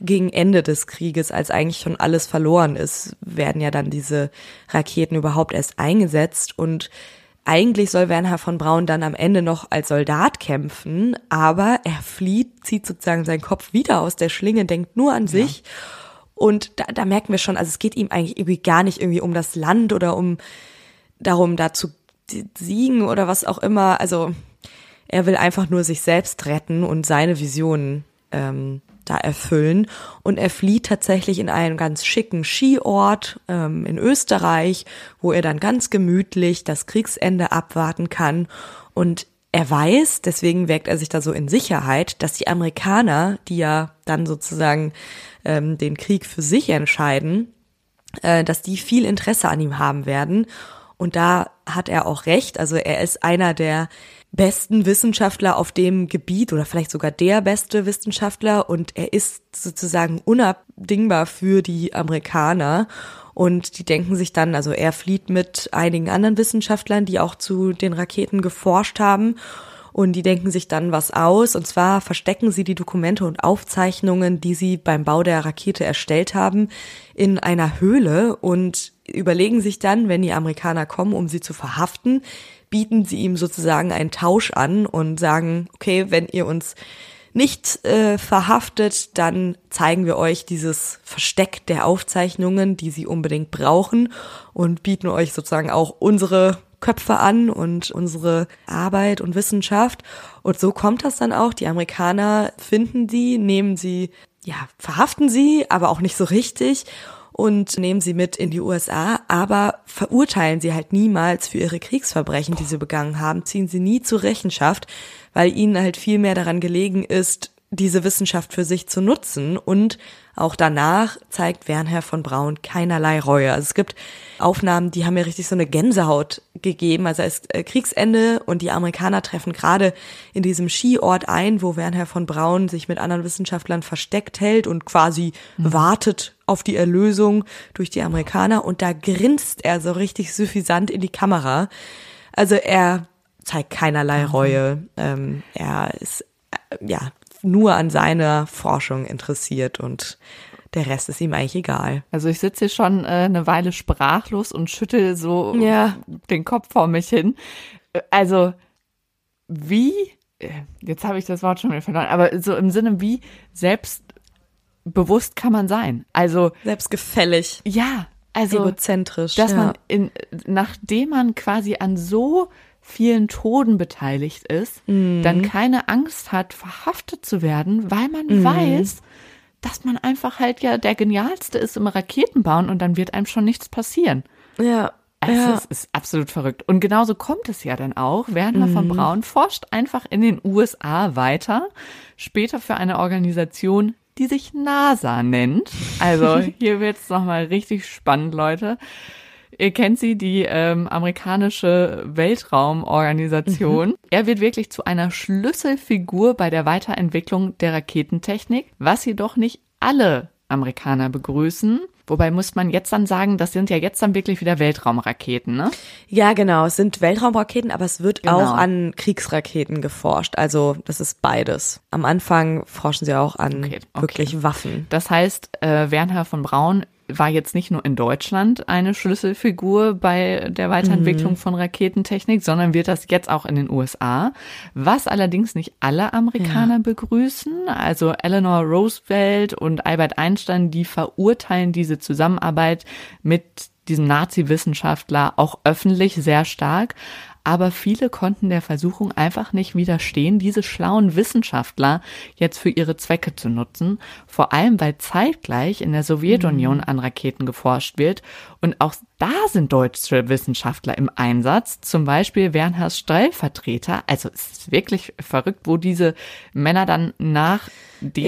S1: gegen Ende des Krieges, als eigentlich schon alles verloren ist, werden ja dann diese Raketen überhaupt erst eingesetzt und eigentlich soll Werner von Braun dann am Ende noch als Soldat kämpfen, aber er flieht, zieht sozusagen seinen Kopf wieder aus der Schlinge, denkt nur an sich. Ja. Und da, da merken wir schon, also es geht ihm eigentlich irgendwie gar nicht irgendwie um das Land oder um darum, da zu siegen oder was auch immer. Also er will einfach nur sich selbst retten und seine Visionen ähm, da erfüllen. Und er flieht tatsächlich in einen ganz schicken Skiort ähm, in Österreich, wo er dann ganz gemütlich das Kriegsende abwarten kann. Und er weiß, deswegen wirkt er sich da so in Sicherheit, dass die Amerikaner, die ja dann sozusagen ähm, den Krieg für sich entscheiden, äh, dass die viel Interesse an ihm haben werden und da hat er auch recht. Also er ist einer der besten Wissenschaftler auf dem Gebiet oder vielleicht sogar der beste Wissenschaftler und er ist sozusagen unabdingbar für die Amerikaner. Und die denken sich dann, also er flieht mit einigen anderen Wissenschaftlern, die auch zu den Raketen geforscht haben. Und die denken sich dann was aus. Und zwar verstecken sie die Dokumente und Aufzeichnungen, die sie beim Bau der Rakete erstellt haben, in einer Höhle und überlegen sich dann, wenn die Amerikaner kommen, um sie zu verhaften, bieten sie ihm sozusagen einen Tausch an und sagen, okay, wenn ihr uns nicht äh, verhaftet, dann zeigen wir euch dieses Versteck der Aufzeichnungen, die sie unbedingt brauchen und bieten euch sozusagen auch unsere Köpfe an und unsere Arbeit und Wissenschaft. Und so kommt das dann auch. Die Amerikaner finden sie, nehmen sie, ja, verhaften sie, aber auch nicht so richtig und nehmen sie mit in die USA, aber verurteilen sie halt niemals für ihre Kriegsverbrechen, die sie begangen haben, ziehen sie nie zur Rechenschaft, weil ihnen halt viel mehr daran gelegen ist, diese Wissenschaft für sich zu nutzen und auch danach zeigt Wernher von Braun keinerlei Reue. Also es gibt Aufnahmen, die haben mir richtig so eine Gänsehaut gegeben. Also es ist äh, Kriegsende und die Amerikaner treffen gerade in diesem Skiort ein, wo Wernher von Braun sich mit anderen Wissenschaftlern versteckt hält und quasi mhm. wartet auf die Erlösung durch die Amerikaner. Und da grinst er so richtig suffisant in die Kamera. Also er zeigt keinerlei Reue. Ähm, er ist äh, ja nur an seiner Forschung interessiert und der Rest ist ihm eigentlich egal.
S2: Also ich sitze hier schon äh, eine Weile sprachlos und schüttel so ja. den Kopf vor mich hin. Also wie, äh, jetzt habe ich das Wort schon wieder verloren, aber so im Sinne, wie selbstbewusst kann man sein? Also.
S1: Selbstgefällig.
S2: Ja, also.
S1: Egozentrisch.
S2: Dass
S1: ja.
S2: man in, nachdem man quasi an so vielen Toden beteiligt ist,
S1: Mhm.
S2: dann keine Angst hat, verhaftet zu werden, weil man
S1: Mhm.
S2: weiß, dass man einfach halt ja der Genialste ist im Raketenbauen und dann wird einem schon nichts passieren.
S1: Ja.
S2: Es
S1: ja.
S2: ist, ist absolut verrückt. Und genauso kommt es ja dann auch. Werner
S1: Mhm.
S2: von Braun forscht einfach in den USA weiter, später für eine Organisation, die sich NASA nennt. Also hier wird's noch nochmal richtig spannend, Leute. Ihr kennt sie, die ähm, amerikanische Weltraumorganisation. Er wird wirklich zu einer Schlüsselfigur bei der Weiterentwicklung der Raketentechnik, was jedoch nicht alle Amerikaner begrüßen. Wobei muss man jetzt dann sagen, das sind ja jetzt dann wirklich wieder Weltraumraketen, ne?
S1: Ja, genau. Es sind Weltraumraketen, aber es wird
S2: Genau.
S1: auch an Kriegsraketen geforscht. Also das ist beides. Am Anfang forschen sie auch an
S2: Okay, okay.
S1: wirklich Waffen.
S2: Das heißt, äh, Werner von Braun war jetzt nicht nur in Deutschland eine Schlüsselfigur bei der Weiterentwicklung von Raketentechnik, sondern wird das jetzt auch in den USA, was allerdings nicht alle Amerikaner begrüßen. Also Eleanor Roosevelt und Albert Einstein, die verurteilen diese Zusammenarbeit mit diesem Nazi-Wissenschaftler auch öffentlich sehr stark. Aber viele konnten der Versuchung einfach nicht widerstehen, diese schlauen Wissenschaftler jetzt für ihre Zwecke zu nutzen. Vor allem, weil zeitgleich in der Sowjetunion an Raketen geforscht wird. Und auch da sind deutsche Wissenschaftler im Einsatz. Zum Beispiel Wernhers Stellvertreter. Also es ist wirklich verrückt, wo diese Männer dann nachdem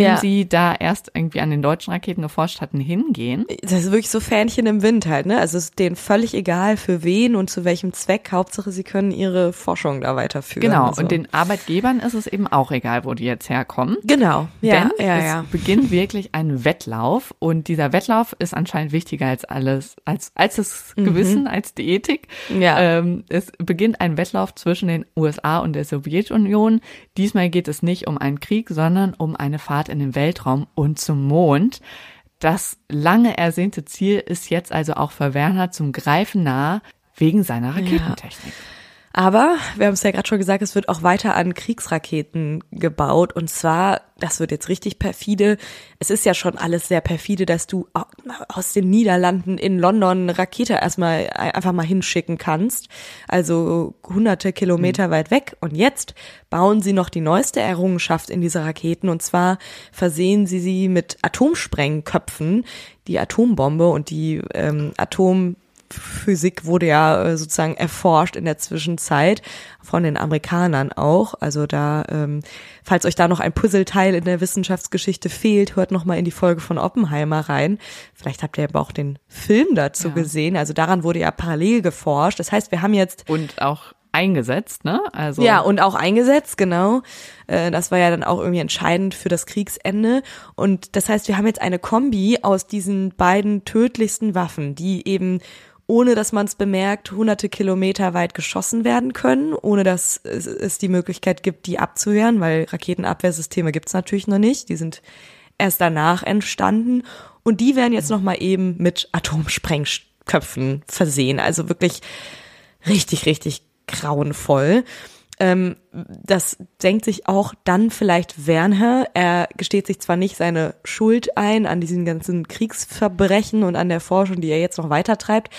S1: Ja.
S2: sie da erst irgendwie an den deutschen Raketen geforscht hatten, hingehen.
S1: Das ist wirklich so Fähnchen im Wind halt, ne? Also es ist denen völlig egal für wen und zu welchem Zweck. Hauptsache, sie können ihre Forschung da weiterführen.
S2: Genau,
S1: Also.
S2: und den Arbeitgebern ist es eben auch egal, wo die jetzt herkommen.
S1: Genau, ja,
S2: Denn
S1: ja,
S2: es
S1: ja.
S2: beginnt wirklich ein Wettlauf und dieser Wettlauf ist anscheinend wichtiger als alles, als, als das Gewissen, als die Ethik.
S1: Mhm. Ja.
S2: Ähm, es beginnt ein Wettlauf zwischen den USA und der Sowjetunion. Diesmal geht es nicht um einen Krieg, sondern um eine Fahrt in den Weltraum und zum Mond. Das lange ersehnte Ziel ist jetzt also auch für Werner zum Greifen nah wegen seiner Raketentechnik.
S1: Aber wir haben es ja gerade schon gesagt, es wird auch weiter an Kriegsraketen gebaut. Und zwar, das wird jetzt richtig perfide. Es ist ja schon alles sehr perfide, dass du au- aus den Niederlanden in London eine Rakete erstmal einfach mal hinschicken kannst. Also hunderte Kilometer weit weg. Und jetzt bauen sie noch die neueste Errungenschaft in diese Raketen. Und zwar versehen sie sie mit Atomsprengköpfen. Die Atombombe und die ähm, Atom Physik wurde ja äh, sozusagen erforscht in der Zwischenzeit von den Amerikanern auch. Also da, ähm, falls euch da noch ein Puzzleteil in der Wissenschaftsgeschichte fehlt, hört noch mal in die Folge von Oppenheimer rein. Vielleicht habt ihr aber auch den Film dazu
S2: Ja.
S1: gesehen. Also daran wurde ja parallel geforscht. Das heißt, wir haben jetzt
S2: Und auch eingesetzt, ne? Also
S1: ja, und auch eingesetzt, genau. Äh, Das war ja dann auch irgendwie entscheidend für das Kriegsende. Und das heißt, wir haben jetzt eine Kombi aus diesen beiden tödlichsten Waffen, die eben ohne dass man es bemerkt, hunderte Kilometer weit geschossen werden können, ohne dass es, es die Möglichkeit gibt, die abzuwehren, weil Raketenabwehrsysteme gibt's natürlich noch nicht. Die sind erst danach entstanden. Und die werden jetzt nochmal eben mit Atomsprengköpfen versehen. Also wirklich richtig, richtig grauenvoll. Ähm, das denkt sich auch dann vielleicht Werner. Er gesteht sich zwar nicht seine Schuld ein an diesen ganzen Kriegsverbrechen und an der Forschung, die er jetzt noch weitertreibt,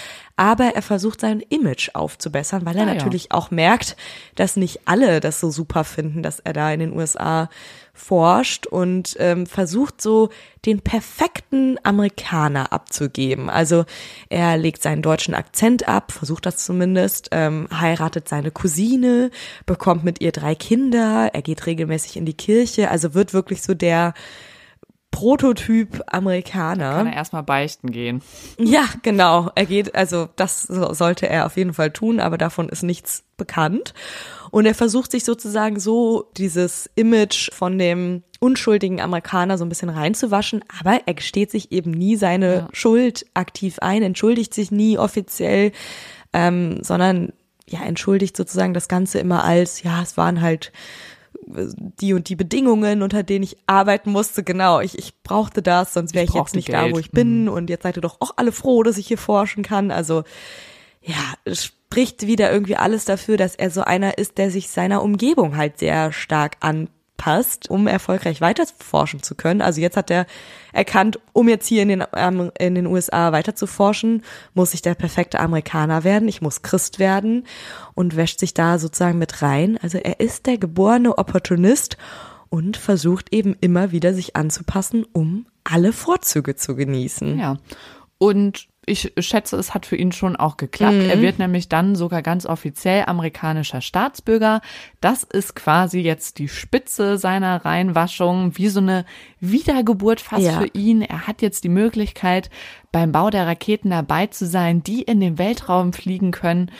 S1: aber er versucht sein Image aufzubessern, weil er
S2: Ah, ja.
S1: natürlich auch merkt, dass nicht alle das so super finden, dass er da in den USA forscht und ähm, versucht so den perfekten Amerikaner abzugeben. Also er legt seinen deutschen Akzent ab, versucht das zumindest, ähm, heiratet seine Cousine, bekommt mit ihr drei Kinder, er geht regelmäßig in die Kirche, also wird wirklich so der Prototyp Amerikaner.
S2: kann er erstmal beichten gehen.
S1: Ja, genau. Er geht, also das so- sollte er auf jeden Fall tun, aber davon ist nichts bekannt. Und er versucht sich sozusagen so dieses Image von dem unschuldigen Amerikaner so ein bisschen reinzuwaschen, aber er gesteht sich eben nie seine
S2: Ja.
S1: Schuld aktiv ein, entschuldigt sich nie offiziell, ähm, sondern ja, entschuldigt sozusagen das Ganze immer als, ja, es waren halt die und die Bedingungen, unter denen ich arbeiten musste. Genau, ich, ich brauchte das, sonst wäre
S2: Ich
S1: ich, jetzt nicht da,
S2: Geld.
S1: wo ich bin. Und jetzt seid ihr doch auch alle froh, dass ich hier forschen kann. Also ja, es spricht wieder irgendwie alles dafür, dass er so einer ist, der sich seiner Umgebung halt sehr stark anpasst, um erfolgreich weiter forschen zu können. Also jetzt hat er erkannt, um jetzt hier in den, ähm, in den USA weiter zu forschen, muss ich der perfekte Amerikaner werden, ich muss Christ werden und wäscht sich da sozusagen mit rein. Also er ist der geborene Opportunist und versucht eben immer wieder sich anzupassen, um alle Vorzüge zu genießen.
S2: Ja. Und ich schätze, es hat für ihn schon auch geklappt. Mhm. Er wird nämlich dann sogar ganz offiziell amerikanischer Staatsbürger. Das ist quasi jetzt die Spitze seiner Reinwaschung, wie so eine Wiedergeburt fast ja. für ihn. Er hat jetzt die Möglichkeit, beim Bau der Raketen dabei zu sein, die in den Weltraum fliegen können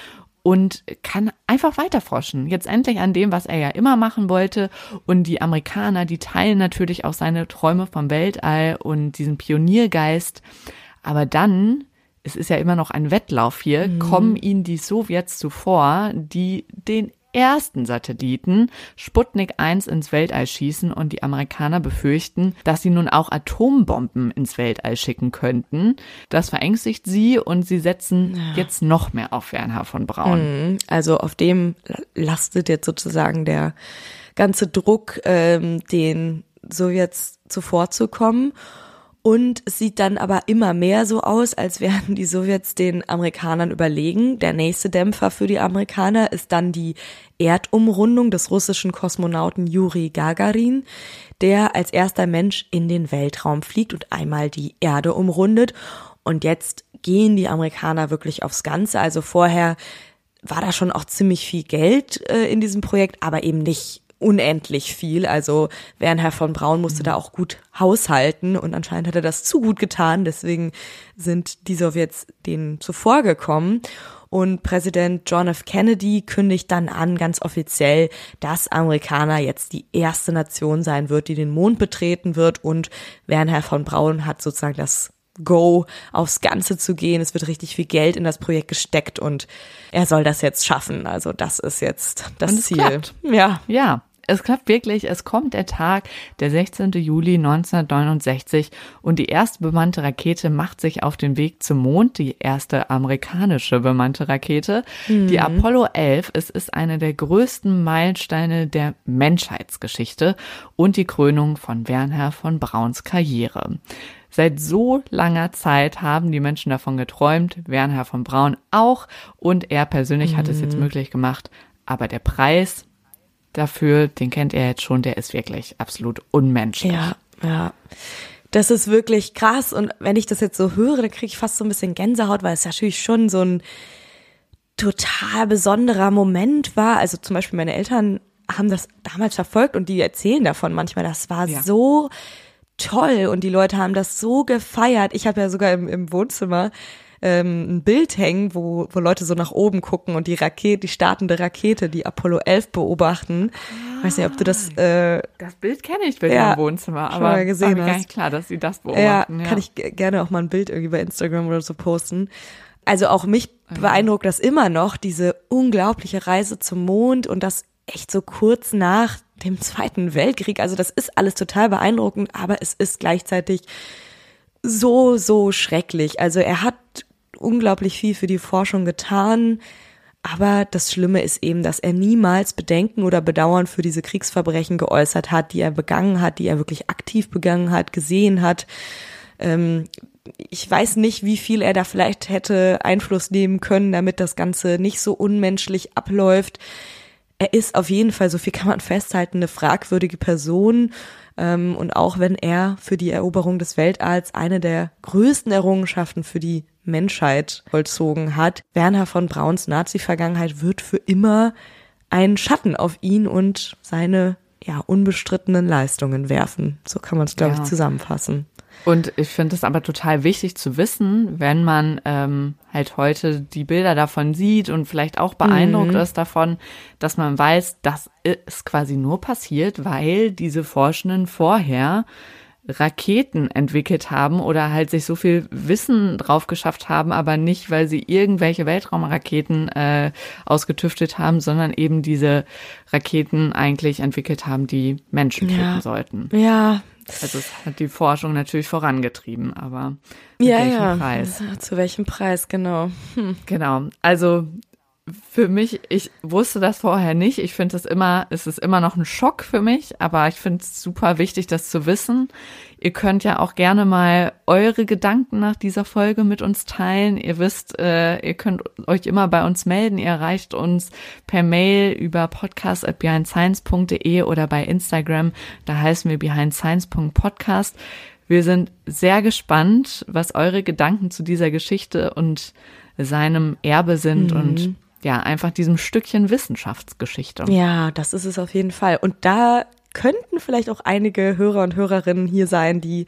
S2: und kann einfach weiterforschen. Jetzt endlich an dem, was er ja immer machen wollte. Und die Amerikaner, die teilen natürlich auch seine Träume vom Weltall und diesen Pioniergeist. Aber dann, es ist ja immer noch ein Wettlauf hier, mhm. kommen ihnen die Sowjets zuvor, die den ersten Satelliten Sputnik 1 ins Weltall schießen und die Amerikaner befürchten, dass sie nun auch Atombomben ins Weltall schicken könnten. Das verängstigt sie und sie setzen jetzt noch mehr auf Werner von Braun.
S1: Mhm. Also auf dem lastet jetzt sozusagen der ganze Druck, ähm, den Sowjets zuvorzukommen. Und es sieht dann aber immer mehr so aus, als wären die Sowjets den Amerikanern überlegen. Der nächste Dämpfer für die Amerikaner ist dann die Erdumrundung des russischen Kosmonauten Juri Gagarin, der als erster Mensch in den Weltraum fliegt und einmal die Erde umrundet. Und jetzt gehen die Amerikaner wirklich aufs Ganze. Also vorher war da schon auch ziemlich viel Geld äh, in diesem Projekt, aber eben nicht unendlich viel. Also Werner von Braun musste da auch gut haushalten und anscheinend hat er das zu gut getan. Deswegen sind die Sowjets denen zuvor gekommen. Und Präsident John F. Kennedy kündigt dann an, ganz offiziell, dass Amerikaner jetzt die erste Nation sein wird, die den Mond betreten wird. Und Werner von Braun hat sozusagen das Go, aufs Ganze zu gehen. Es wird richtig viel Geld in das Projekt gesteckt und er soll das jetzt schaffen. Also das ist jetzt das Ziel.
S2: Klappt. Ja. Ja. Es klappt wirklich, es kommt der Tag, der 16. Juli 1969 und die erste bemannte Rakete macht sich auf den Weg zum Mond, die erste amerikanische bemannte Rakete. Mhm. Die Apollo 11, es ist eine der größten Meilensteine der Menschheitsgeschichte und die Krönung von Wernher von Brauns Karriere. Seit so langer Zeit haben die Menschen davon geträumt, Wernher von Braun auch und er persönlich mhm. hat es jetzt mhm. möglich gemacht. Aber der Preis, dafür, den kennt er jetzt schon, der ist wirklich absolut unmenschlich.
S1: Ja, ja. Das ist wirklich krass und wenn ich das jetzt so höre, dann kriege ich fast so ein bisschen Gänsehaut, weil es natürlich schon so ein total besonderer Moment war. Also zum Beispiel meine Eltern haben das damals verfolgt und die erzählen davon manchmal, das war ja. so toll und die Leute haben das so gefeiert. Ich habe ja sogar im, im Wohnzimmer ähm, ein Bild hängen, wo, wo Leute so nach oben gucken und die Rakete, die startende Rakete, die Apollo 11 beobachten. Ah, weiß nicht, ob du das. Äh,
S2: das Bild kenne ich bei ja, dir im Wohnzimmer, aber mal gesehen war mir gar nicht klar, dass sie das beobachten.
S1: Ja, ja, kann ich gerne auch mal ein Bild irgendwie bei Instagram oder so posten. Also auch mich beeindruckt das immer noch, diese unglaubliche Reise zum Mond und das echt so kurz nach dem Zweiten Weltkrieg. Also das ist alles total beeindruckend, aber es ist gleichzeitig so, so schrecklich. Also er hat unglaublich viel für die Forschung getan. Aber das Schlimme ist eben, dass er niemals Bedenken oder Bedauern für diese Kriegsverbrechen geäußert hat, die er begangen hat, die er wirklich aktiv begangen hat, gesehen hat. Ähm, ich weiß nicht, wie viel er da vielleicht hätte Einfluss nehmen können, damit das Ganze nicht so unmenschlich abläuft. Er ist auf jeden Fall, so viel kann man festhalten, eine fragwürdige Person ähm, und auch wenn er für die Eroberung des Weltalls eine der größten Errungenschaften für die Menschheit vollzogen hat, Werner von Brauns Nazi-Vergangenheit wird für immer einen Schatten auf ihn und seine ja unbestrittenen Leistungen werfen. So kann man es, glaube ja. ich, zusammenfassen.
S2: Und ich finde es aber total wichtig zu wissen, wenn man ähm, halt heute die Bilder davon sieht und vielleicht auch beeindruckt mhm. ist davon, dass man weiß, das ist quasi nur passiert, weil diese Forschenden vorher Raketen entwickelt haben oder halt sich so viel Wissen drauf geschafft haben, aber nicht, weil sie irgendwelche Weltraumraketen äh, ausgetüftet haben, sondern eben diese Raketen eigentlich entwickelt haben, die Menschen töten
S1: ja.
S2: sollten.
S1: Ja,
S2: also es hat die Forschung natürlich vorangetrieben, aber zu
S1: ja,
S2: welchem
S1: ja.
S2: Preis?
S1: Zu welchem Preis, genau.
S2: Hm. Genau. Also für mich, ich wusste das vorher nicht. Ich finde es immer, es ist immer noch ein Schock für mich, aber ich finde es super wichtig, das zu wissen. Ihr könnt ja auch gerne mal eure Gedanken nach dieser Folge mit uns teilen. Ihr wisst, äh, ihr könnt euch immer bei uns melden. Ihr erreicht uns per Mail über podcast@behindscience.de oder bei Instagram. Da heißen wir behindscience.podcast. Wir sind sehr gespannt, was eure Gedanken zu dieser Geschichte und seinem Erbe sind mhm. und ja, einfach diesem Stückchen Wissenschaftsgeschichte.
S1: Ja, das ist es auf jeden Fall. Und da könnten vielleicht auch einige Hörer und Hörerinnen hier sein, die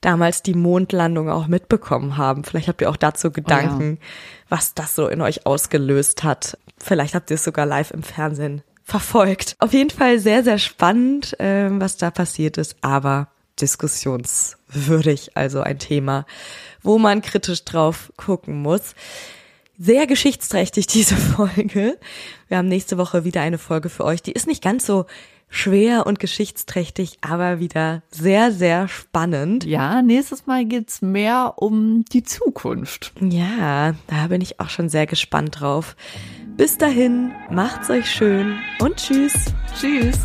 S1: damals die Mondlandung auch mitbekommen haben. Vielleicht habt ihr auch dazu Gedanken, oh ja. was das so in euch ausgelöst hat. Vielleicht habt ihr es sogar live im Fernsehen verfolgt. Auf jeden Fall sehr, sehr spannend, äh, was da passiert ist. Aber diskussionswürdig, also ein Thema, wo man kritisch drauf gucken muss. Sehr geschichtsträchtig diese Folge. Wir haben nächste Woche wieder eine Folge für euch. Die ist nicht ganz so schwer und geschichtsträchtig, aber wieder sehr, sehr spannend.
S2: Ja, nächstes Mal geht's mehr um die Zukunft.
S1: Ja, da bin ich auch schon sehr gespannt drauf. Bis dahin, macht's euch schön und tschüss.
S2: Tschüss.